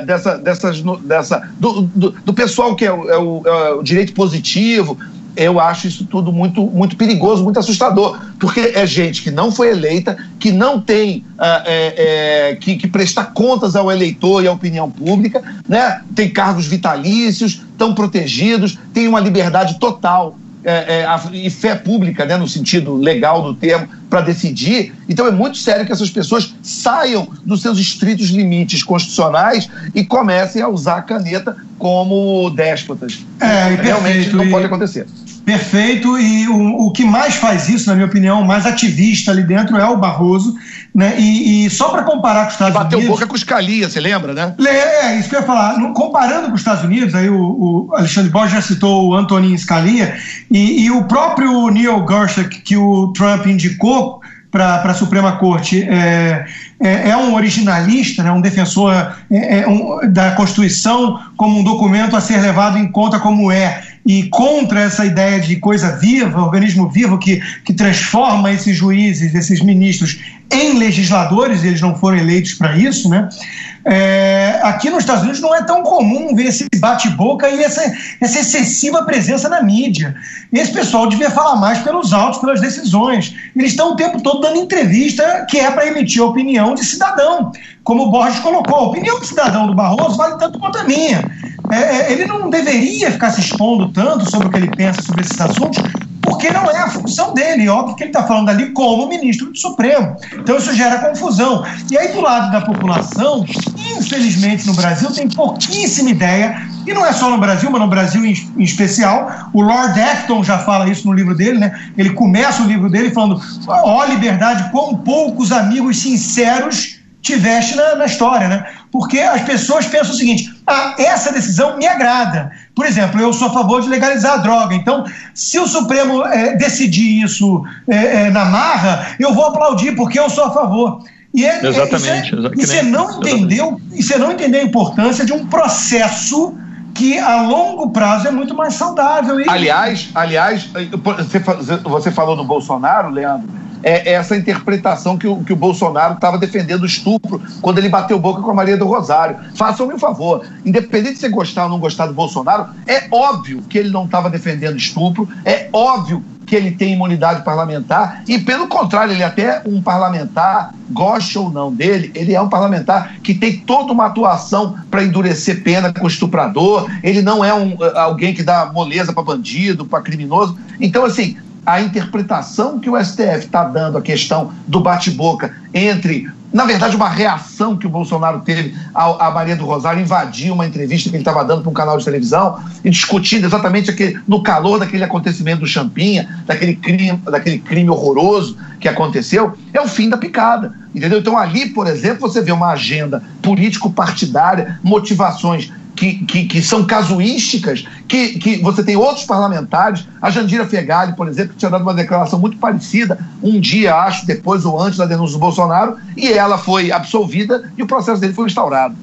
é, dessa, dessas, dessa, do, do, do, pessoal que é o, é o, é o direito positivo eu acho isso tudo muito, muito perigoso, muito assustador, porque é gente que não foi eleita, que não tem uh, é, é, que, que prestar contas ao eleitor e à opinião pública, né? tem cargos vitalícios, estão protegidos, tem uma liberdade total é, é, e fé pública, né, no sentido legal do termo, para decidir. Então é muito sério que essas pessoas saiam dos seus estritos limites constitucionais e comecem a usar a caneta como déspotas. É, Realmente não pode acontecer. Perfeito, e o, o que mais faz isso, na minha opinião, mais ativista ali dentro é o Barroso, né? E, e só para comparar com os Estados Bateu Unidos. Bateu boca com Scalia, você lembra, né? É, é, isso que eu ia falar. Comparando com os Estados Unidos, aí o, o Alexandre Borges já citou o Antonin Scalia, e, e o próprio Neil Gorsuch, que o Trump indicou para a Suprema Corte, é, é, é, um originalista, né, um defensor é, é um, da Constituição como um documento a ser levado em conta como é. E contra essa ideia de coisa viva, organismo vivo que, que transforma esses juízes, esses ministros em legisladores, eles não foram eleitos para isso, né? É, aqui nos Estados Unidos não é tão comum ver esse bate-boca e essa, essa excessiva presença na mídia. Esse pessoal devia falar mais pelos autos, pelas decisões. Eles estão o tempo todo dando entrevista que é para emitir a opinião de cidadão. Como o Borges colocou, a opinião de cidadão do Barroso vale tanto quanto a minha. É, é, ele não deveria ficar se expondo tanto sobre o que ele pensa sobre esses assuntos, porque não é a função dele. Óbvio que ele está falando ali como ministro do Supremo. Então isso gera confusão. E aí, do lado da população, infelizmente no Brasil, tem pouquíssima ideia, e não é só no Brasil, mas no Brasil em, especial. O Lord Acton já fala isso no livro dele, né? Ele começa o livro dele falando: ó, oh, liberdade, quão poucos amigos sinceros tiveste na, na, história, né? Porque as pessoas pensam o seguinte: ah, essa decisão me agrada. Por exemplo, eu sou a favor de legalizar a droga. Então, se o Supremo é, decidir isso é, é, na marra, eu vou aplaudir porque eu sou a favor. E é, exatamente. É, e você não entendeu, e você não entendeu a importância de um processo que a longo prazo é muito mais saudável. E... Aliás, aliás, você falou do Bolsonaro, Leandro é, essa interpretação que o, que o Bolsonaro estava defendendo o estupro quando ele bateu boca com a Maria do Rosário. Façam-me um favor, independente de você gostar ou não gostar do Bolsonaro, é óbvio que ele não estava defendendo estupro, é óbvio que ele tem imunidade parlamentar e, pelo contrário, ele é até um parlamentar, goste ou não dele, ele é um parlamentar que tem toda uma atuação para endurecer pena com estuprador, ele não é um, alguém que dá moleza para bandido, para criminoso. Então, assim, a interpretação que o STF está dando à questão do bate-boca entre, na verdade, uma reação que o Bolsonaro teve à Maria do Rosário invadir uma entrevista que ele estava dando para um canal de televisão e discutindo exatamente aquele, no calor daquele acontecimento do Champinha, daquele crime, daquele crime horroroso que aconteceu, é o fim da picada. Entendeu? Então, ali, por exemplo, você vê uma agenda político-partidária, motivações que, que, que, são casuísticas, que, que você tem outros parlamentares, a Jandira Fegali, por exemplo, tinha dado uma declaração muito parecida, um dia, acho, depois ou antes da denúncia do Bolsonaro, e ela foi absolvida e o processo dele foi instaurado.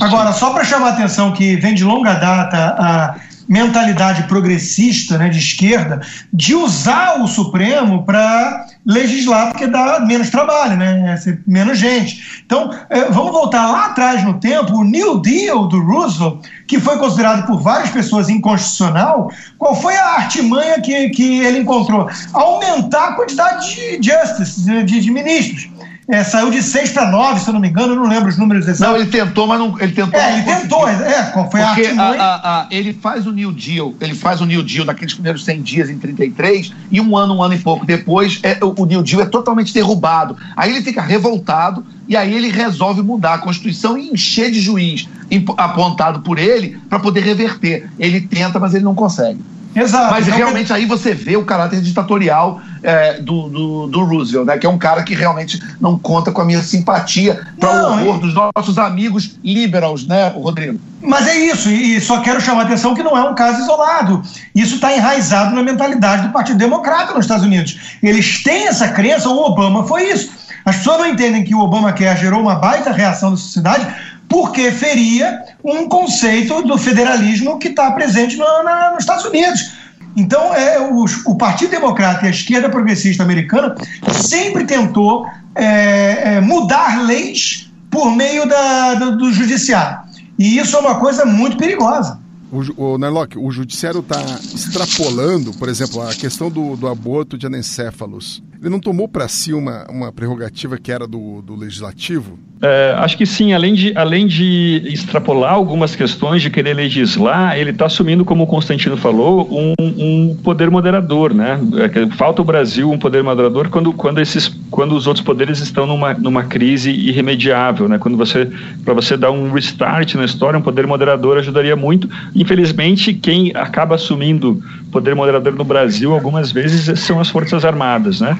Agora, só para chamar a atenção que vem de longa data a mentalidade progressista, né, de esquerda, de usar o Supremo para legislar, porque dá menos trabalho, né, é menos gente. Então, é, vamos voltar lá atrás no tempo, o New Deal do Roosevelt, que foi considerado por várias pessoas inconstitucional, qual foi a artimanha que, que ele encontrou? Aumentar a quantidade de justice, de, de ministros. É, saiu de 6 para 9, se eu não me engano, eu não lembro os números exatos. Não, ele tentou, mas não. Ele tentou. É, ele tentou, é, foi Porque a, a, a, ele faz o New Deal, ele faz o New Deal naqueles primeiros 100 dias em 33, e um ano, um ano e pouco depois, é, o New Deal é totalmente derrubado. Aí ele fica revoltado, e aí ele resolve mudar a Constituição e encher de juiz apontado por ele para poder reverter. Ele tenta, mas ele não consegue. Exato. Mas então, realmente aí você vê o caráter ditatorial é, do, do, do, Roosevelt, né? Que é um cara que realmente não conta com a minha simpatia para o horror dos nossos amigos liberals, né, Rodrigo? Mas é isso, e só quero chamar a atenção que não é um caso isolado. Isso está enraizado na mentalidade do Partido Democrata nos Estados Unidos. Eles têm essa crença, o Obama foi isso. As pessoas não entendem que o Obama quer gerou uma baita reação da sociedade porque feria um conceito do federalismo que está presente no, na, nos Estados Unidos. Então, é, o, o, Partido Democrata e a esquerda progressista americana sempre tentou é, é, mudar leis por meio da, do, do judiciário. E isso é uma coisa muito perigosa. O, o Narlock, o judiciário está extrapolando, por exemplo, a questão do, do aborto de anencéfalos. Ele não tomou para si uma, uma prerrogativa que era do, do legislativo? É, acho que sim, além de, além de extrapolar algumas questões, de querer legislar, ele está assumindo, como o Constantino falou, um, um poder moderador, né? É, falta o Brasil um poder moderador quando, quando, esses, quando os outros poderes estão numa, numa crise irremediável, né? Quando você, para você dar um restart na história, um poder moderador ajudaria muito. Infelizmente, quem acaba assumindo poder moderador no Brasil algumas vezes são as Forças Armadas, né?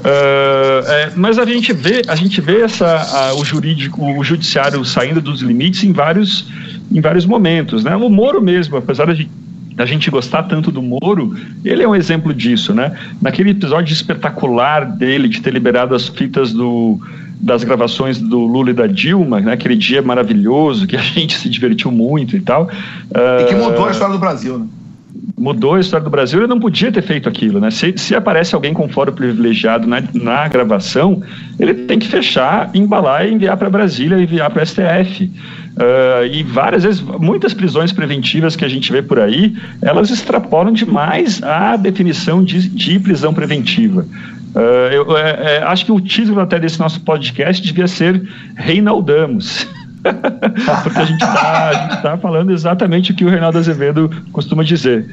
Uh, é, mas a gente vê, a gente vê essa, a, o jurídico, o judiciário saindo dos limites em vários, em vários momentos, né? O Moro mesmo, apesar de da gente gostar tanto do Moro, ele é um exemplo disso, né? Naquele episódio espetacular dele de ter liberado as fitas do, das gravações do Lula e da Dilma, né? aquele dia maravilhoso que a gente se divertiu muito e tal. E que mudou a história do Brasil, né? mudou a história do Brasil, ele não podia ter feito aquilo, né? Se, se aparece alguém com fórum privilegiado na, na gravação, ele tem que fechar, embalar e enviar para Brasília, enviar para STF. Uh, ah, e várias vezes, muitas prisões preventivas que a gente vê por aí, elas extrapolam demais a definição de, de prisão preventiva. Uh, eu é, é, acho que o título até desse nosso podcast devia ser Reinaldamos. Porque a gente está tá falando exatamente o que o Reinaldo Azevedo costuma dizer.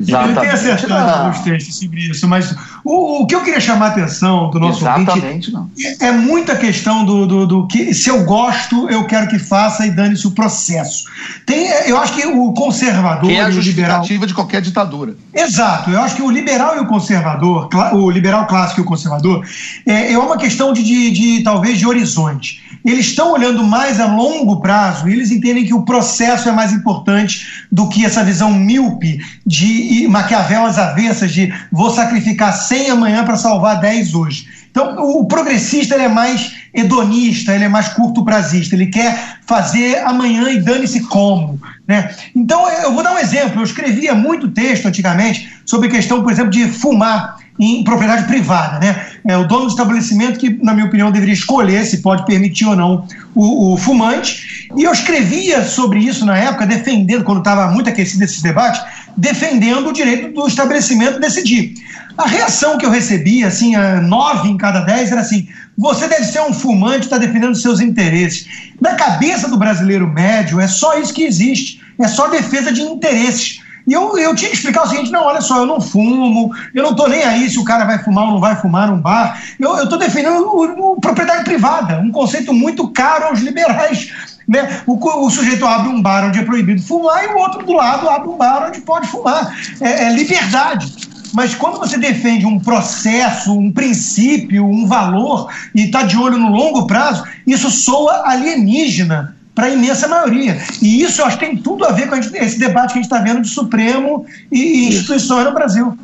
Exatamente. Eu tenho acertado bastante sobre isso, mas o, o, que eu queria chamar a atenção do nosso Exatamente, ouvinte é, é muita questão do, do, do, que se eu gosto, eu quero que faça e dane-se o processo. Tem, eu acho que o conservador. Que é a justificativa liberal... de qualquer ditadura. Exato, eu acho que o liberal e o conservador, o liberal clássico e o conservador, é, é uma questão de, de, de talvez de horizonte eles estão olhando mais a longo prazo e eles entendem que o processo é mais importante do que essa visão míope de Maquiavel às avessas de vou sacrificar 100 amanhã para salvar 10 hoje. Então, o progressista ele é mais hedonista, ele é mais curto prazista, ele quer fazer amanhã e dane-se como. Né? Então, eu vou dar um exemplo. Eu escrevia muito texto antigamente sobre a questão, por exemplo, de fumar em propriedade privada. Né? É o dono do estabelecimento que, na minha opinião, deveria escolher se pode permitir ou não o, o fumante. E eu escrevia sobre isso na época, defendendo, quando estava muito aquecido esse debate, defendendo o direito do estabelecimento decidir. A reação que eu recebia, assim, nove em cada dez, era assim: você deve ser um fumante, está defendendo seus interesses. Na cabeça do brasileiro médio, é só isso que existe, é só defesa de interesses. E eu, eu tinha que explicar o seguinte: não, olha só, eu não fumo, eu não estou nem aí se o cara vai fumar ou não vai fumar num bar. Eu estou defendendo o, o, propriedade privada, um conceito muito caro aos liberais. Né? O, o, sujeito abre um bar onde é proibido fumar e o outro do lado abre um bar onde pode fumar. É, é liberdade. Mas quando você defende um processo, um princípio, um valor e está de olho no longo prazo, isso soa alienígena para a imensa maioria. E isso eu acho que tem tudo a ver com gente, esse debate que a gente está vendo de Supremo e, instituições no Brasil.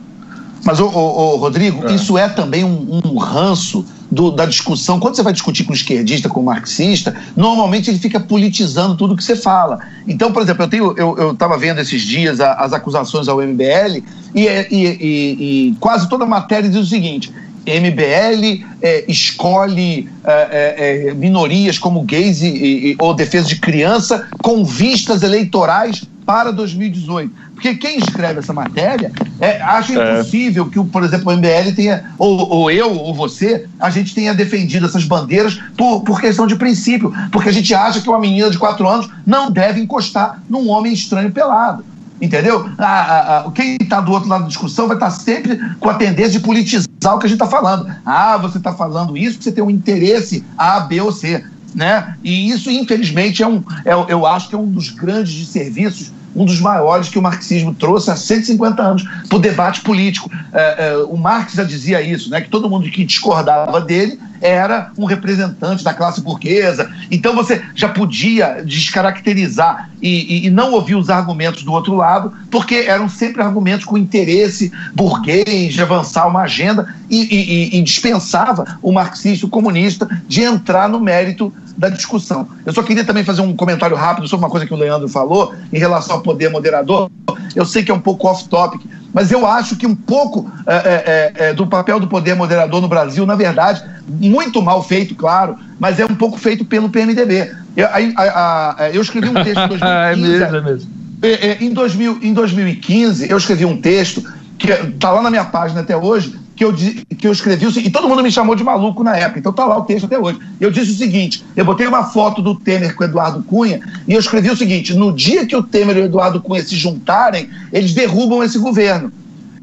Mas, ô, ô, ô Rodrigo, é. isso é também um, um ranço do, da discussão. Quando você vai discutir com um esquerdista, com um marxista, normalmente ele fica politizando tudo que você fala. Então, por exemplo, eu estava eu, eu vendo esses dias a, as acusações ao MBL e, e, e, e quase toda a matéria diz o seguinte: MBL é, escolhe é, é, é, minorias como gays e, e, ou defesa de criança com vistas eleitorais para 2018. Porque quem escreve essa matéria é, acha é. impossível que, por exemplo, o MBL tenha, ou, ou, eu, ou você, a gente tenha defendido essas bandeiras por, por questão de princípio. Porque a gente acha que uma menina de quatro anos não deve encostar num homem estranho pelado. Entendeu? A, a, a, quem está do outro lado da discussão vai estar tá sempre com a tendência de politizar o que a gente está falando. Ah, você está falando isso você tem um interesse A, B ou C. Né? E isso, infelizmente, é um, é, eu acho que é um dos grandes desserviços um dos maiores que o marxismo trouxe há 150 anos para o debate político. É, é, o Marx já dizia isso, né, que todo mundo que discordava dele era um representante da classe burguesa. Então você já podia descaracterizar e, e, e, não ouvir os argumentos do outro lado, porque eram sempre argumentos com interesse burguês de avançar uma agenda e, e dispensava o marxista, o comunista, de entrar no mérito da discussão. Eu só queria também fazer um comentário rápido sobre uma coisa que o Leandro falou em relação ao poder moderador. Eu sei que é um pouco off-topic, mas eu acho que um pouco é, é, é, do papel do poder moderador no Brasil, na verdade, muito mal feito, claro, mas é um pouco feito pelo PMDB. Eu, a, a, a, eu escrevi um texto em 2015. é mesmo, é mesmo. É, é, em, 2000, em 2015, eu escrevi um texto que está lá na minha página até hoje, que eu, que eu escrevi, e todo mundo me chamou de maluco na época, então tá lá o texto até hoje. Eu disse o seguinte: eu botei uma foto do Temer com o Eduardo Cunha, e eu escrevi o seguinte: no dia que o Temer e o Eduardo Cunha se juntarem, eles derrubam esse governo.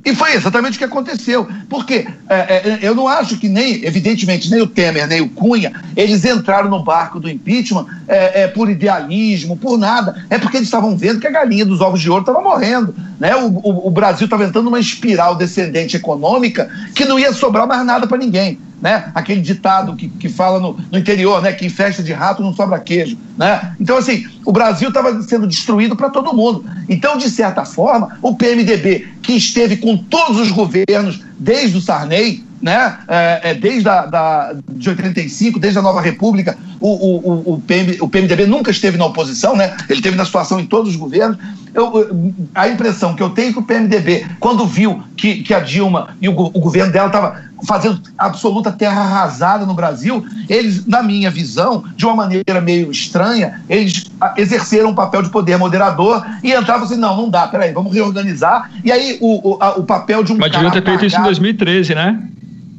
E foi exatamente o que aconteceu. Porque é, é, eu não acho que nem, evidentemente, nem o Temer, nem o Cunha, eles entraram no barco do impeachment é, é por idealismo, por nada. É porque eles estavam vendo que a galinha dos ovos de ouro estava morrendo. Né? O, o, o Brasil estava entrando numa espiral descendente econômica que não ia sobrar mais nada para ninguém né? Aquele ditado que, que fala no, no interior, né? Que em festa de rato não sobra queijo, né? Então, assim, o Brasil estava sendo destruído para todo mundo. Então, de certa forma, o PMDB, que esteve com todos os governos desde o Sarney, né? É, é, desde a, da, de 85, desde a Nova República, o, o, o, PM, o PMDB nunca esteve na oposição, né? ele teve na situação em todos os governos. Eu, a impressão que eu tenho é que o PMDB, quando viu que, que a Dilma e o, o governo dela estava fazendo absoluta terra arrasada no Brasil, eles, na minha visão, de uma maneira meio estranha, eles exerceram um papel de poder moderador e entravam assim, não, não dá, peraí, vamos reorganizar. E aí o, o, a, o papel de um Mas deviam ter feito isso em 2013, né?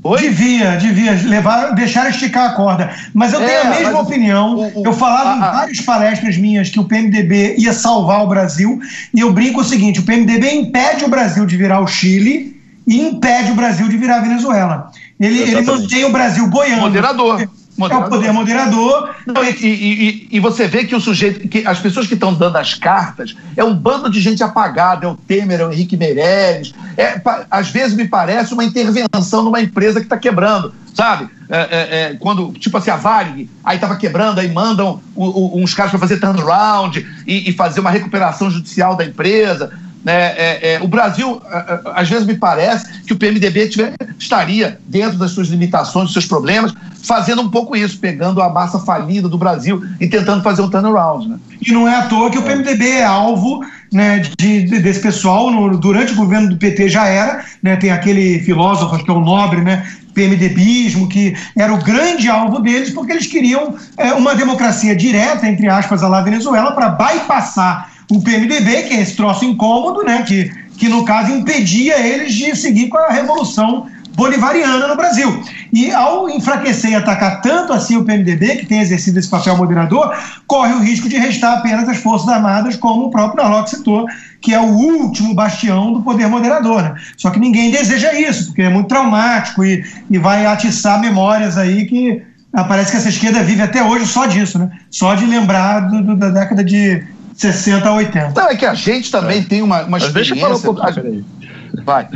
Oi? Devia, devia levar, deixar esticar a corda. Mas eu é, tenho a mesma opinião. O, o, eu falava a, em várias palestras minhas que o PMDB ia salvar o Brasil, e eu brinco o seguinte: o PMDB impede o Brasil de virar o Chile e impede o Brasil de virar a Venezuela. Ele, ele mantém o Brasil boiando. Moderador. Moderador. É o poder moderador. Não, e, e, e, você vê que o sujeito, que as pessoas que estão dando as cartas, é um bando de gente apagada, é o Temer, é o Henrique Meirelles. É, às vezes me parece uma intervenção numa empresa que está quebrando, sabe? É, é, é, quando, tipo assim, a Varig, aí estava quebrando, aí mandam o, o, uns caras para fazer turnaround e, e fazer uma recuperação judicial da empresa. Né, é, é, o Brasil, às vezes me parece que o PMDB tiver, estaria, dentro das suas limitações, dos seus problemas, fazendo um pouco isso, pegando a massa falida do Brasil e tentando fazer um turnaround. Né? E não é à toa que o PMDB é alvo né, de, de, desse pessoal, no, durante o governo do PT já era, né, tem aquele filósofo, que é o Nobre, né, PMDBismo, que era o grande alvo deles, porque eles queriam é, uma democracia direta, entre aspas, a lá Venezuela, para bypassar o PMDB, que é esse troço incômodo, né, que, que no caso impedia eles de seguir com a revolução bolivariana no Brasil. E ao enfraquecer e atacar tanto assim o PMDB, que tem exercido esse papel moderador, corre o risco de restar apenas as Forças Armadas, como o próprio Narlock citou, que é o último bastião do poder moderador. Né? Só que ninguém deseja isso, porque é muito traumático e, e vai atiçar memórias aí que parece que essa esquerda vive até hoje só disso, né? Só de lembrar do, do, da década de 60 a 80. Não, é que a gente também é. tem uma, uma experiência. Deixa eu falar um pouco. Vai.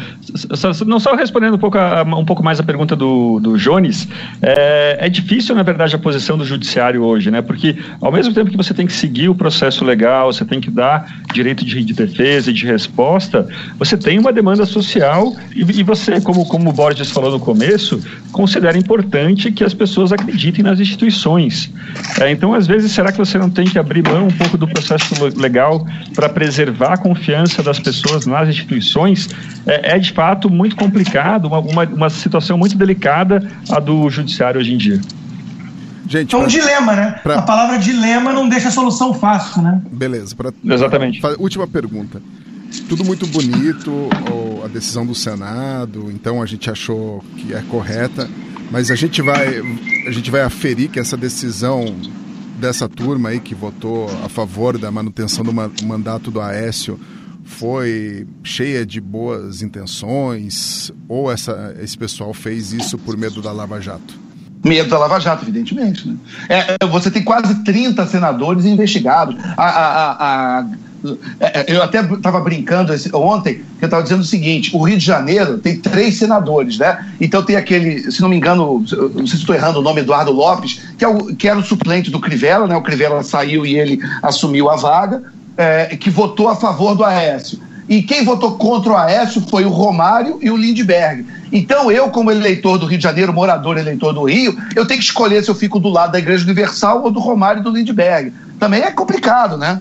Não só respondendo um pouco, a, um pouco mais a pergunta do, do Jones, é, é, difícil, na verdade, a posição do judiciário hoje, né? Porque ao mesmo tempo que você tem que seguir o processo legal, você tem que dar direito de, de defesa e de resposta, você tem uma demanda social e, e, você, como, como o Borges falou no começo, considera importante que as pessoas acreditem nas instituições. É, então, às vezes, será que você não tem que abrir mão um pouco do processo legal para preservar a confiança das pessoas nas instituições? é, é de fato muito complicado, uma, uma, uma situação muito delicada a do judiciário hoje em dia. Gente, é um pra... dilema, né? Pra... A palavra dilema não deixa a solução fácil, né? Beleza. Pra... Exatamente. Última pergunta. Tudo muito bonito, a decisão do Senado, então a gente achou que é correta, mas a gente vai, a gente vai aferir que essa decisão dessa turma aí que votou a favor da manutenção do mandato do Aécio foi cheia de boas intenções ou essa, esse pessoal fez isso por medo da Lava Jato? Medo da Lava Jato, evidentemente. Né? É, você tem quase 30 senadores investigados. A, a, a, é, eu até estava brincando ontem, que eu estava dizendo o seguinte: o Rio de Janeiro tem três senadores, né? Então tem aquele, se não me engano, não sei se estou errando o nome, Eduardo Lopes, que, é o, que era o suplente do Crivella, né? O Crivella saiu e ele assumiu a vaga é, que votou a favor do Aécio. E quem votou contra o Aécio foi o Romário e o Lindbergh. Então, eu, como eleitor do Rio de Janeiro, morador eleitor do Rio, eu tenho que escolher se eu fico do lado da Igreja Universal ou do Romário e do Lindbergh. Também é complicado, né?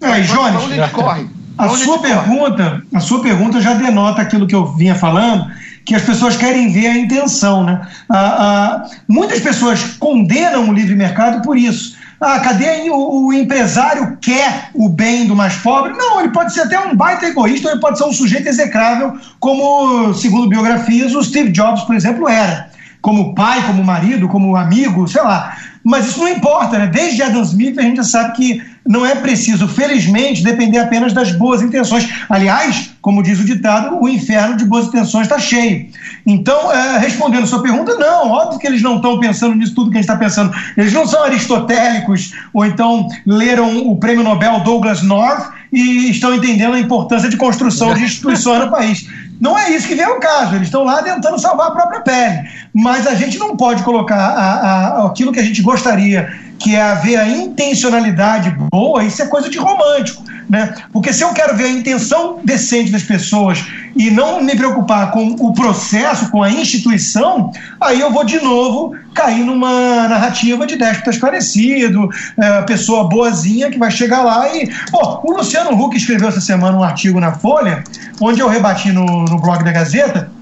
É, Jones, corre? A sua, pergunta, a sua pergunta já denota aquilo que eu vinha falando, que as pessoas querem ver a intenção. Né? Ah, ah, muitas pessoas condenam o livre mercado por isso. Ah, cadê o, o, empresário quer o bem do mais pobre? Não, ele pode ser até um baita egoísta, ou ele pode ser um sujeito execrável, como, segundo biografias, o Steve Jobs, por exemplo, era. Como pai, como marido, como amigo, sei lá. Mas isso não importa, né? Desde Adam Smith a gente já sabe que não é preciso, felizmente, depender apenas das boas intenções. Aliás, como diz o ditado, o inferno de boas intenções está cheio. Então, é, respondendo a sua pergunta, não, óbvio que eles não estão pensando nisso tudo que a gente está pensando. Eles não são aristotélicos, ou então leram o prêmio Nobel Douglas North e estão entendendo a importância de construção de instituições no país. Não é isso que vem ao caso, eles estão lá tentando salvar a própria pele. Mas a gente não pode colocar a, a, aquilo que a gente gostaria, que é haver a intencionalidade boa, isso é coisa de romântico. Né? Porque se eu quero ver a intenção decente das pessoas e não me preocupar com o processo, com a instituição, aí eu vou de novo cair numa narrativa de déspota esclarecido, é, pessoa boazinha que vai chegar lá e. Pô, o Luciano Huck escreveu essa semana um artigo na Folha, onde eu rebati no, no blog da Gazeta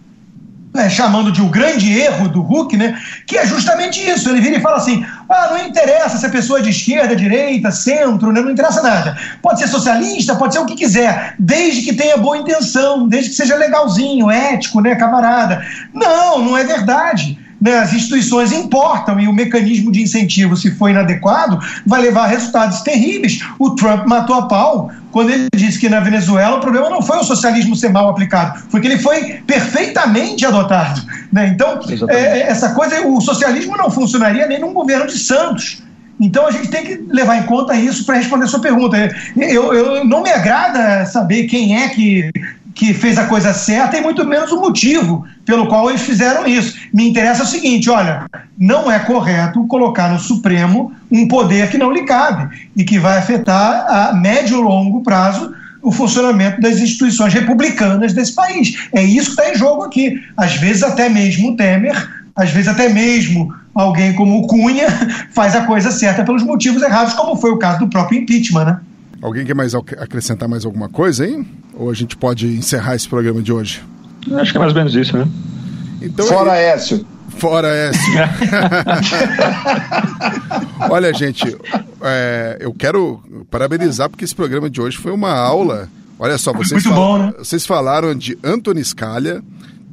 né, chamando de o grande erro do Huck, né, que é justamente isso. Ele vira e fala assim: ah, não interessa se a pessoa é de esquerda, direita, centro, né, não interessa nada. Pode ser socialista, pode ser o que quiser, desde que tenha boa intenção, desde que seja legalzinho, ético, né, camarada. Não, não é verdade né, as instituições importam e o mecanismo de incentivo, se for inadequado, vai levar a resultados terríveis. O Trump matou a pau quando ele disse que na Venezuela o problema não foi o socialismo ser mal aplicado, foi que ele foi perfeitamente adotado. Né? Então, é, é, essa coisa, o socialismo não funcionaria nem num governo de Santos. Então a gente tem que levar em conta isso para responder a sua pergunta. Eu, eu, não me agrada saber quem é que que fez a coisa certa e muito menos o motivo pelo qual eles fizeram isso. Me interessa o seguinte: olha, não é correto colocar no Supremo um poder que não lhe cabe e que vai afetar a médio e longo prazo o funcionamento das instituições republicanas desse país. É isso que está em jogo aqui. Às vezes, até mesmo o Temer, às vezes, até mesmo alguém como o Cunha faz a coisa certa pelos motivos errados, como foi o caso do próprio impeachment, né? Alguém quer mais acrescentar mais alguma coisa aí? Ou a gente pode encerrar esse programa de hoje? Acho que é mais ou menos isso, né? Então, Fora é... Écio. Fora Écio. Olha, gente, é, eu quero parabenizar porque esse programa de hoje foi uma aula. Olha só, vocês, Muito bom, né? vocês falaram de Anthony Scalia,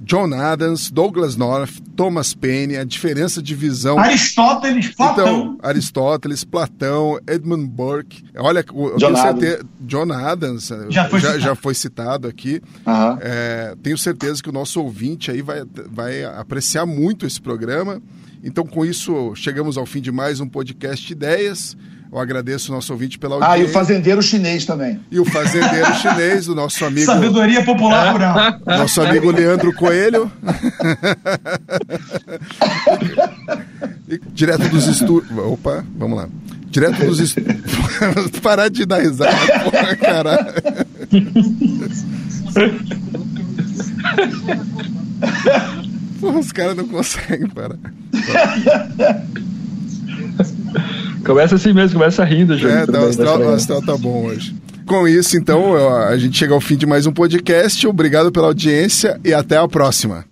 John Adams, Douglas North, Thomas Paine, a diferença de visão. Aristóteles, Platão. Então, Aristóteles, Platão, Edmund Burke. Olha, eu John tenho certeza. Adams. John Adams eh, já foi, já, citado. Já foi citado aqui. Uhum. É, tenho certeza que o nosso ouvinte aí vai, vai apreciar muito esse programa. Então, com isso, chegamos ao fim de mais um podcast Ideias. Eu agradeço o nosso ouvinte pela audiência. Ah, e o fazendeiro chinês também. E o fazendeiro chinês, o nosso amigo. Sabedoria popular rural. Nosso amigo Leandro Coelho. direto dos estúdios. Opa, vamos lá. Direto dos estúdios. Parar de dar risada, porra, caralho. Porra, os caras não conseguem parar. Começa assim mesmo, começa rindo, gente. É, tá, o, astral, o astral tá bom hoje. Com isso, então, a gente chega ao fim de mais um podcast. Obrigado pela audiência e até a próxima.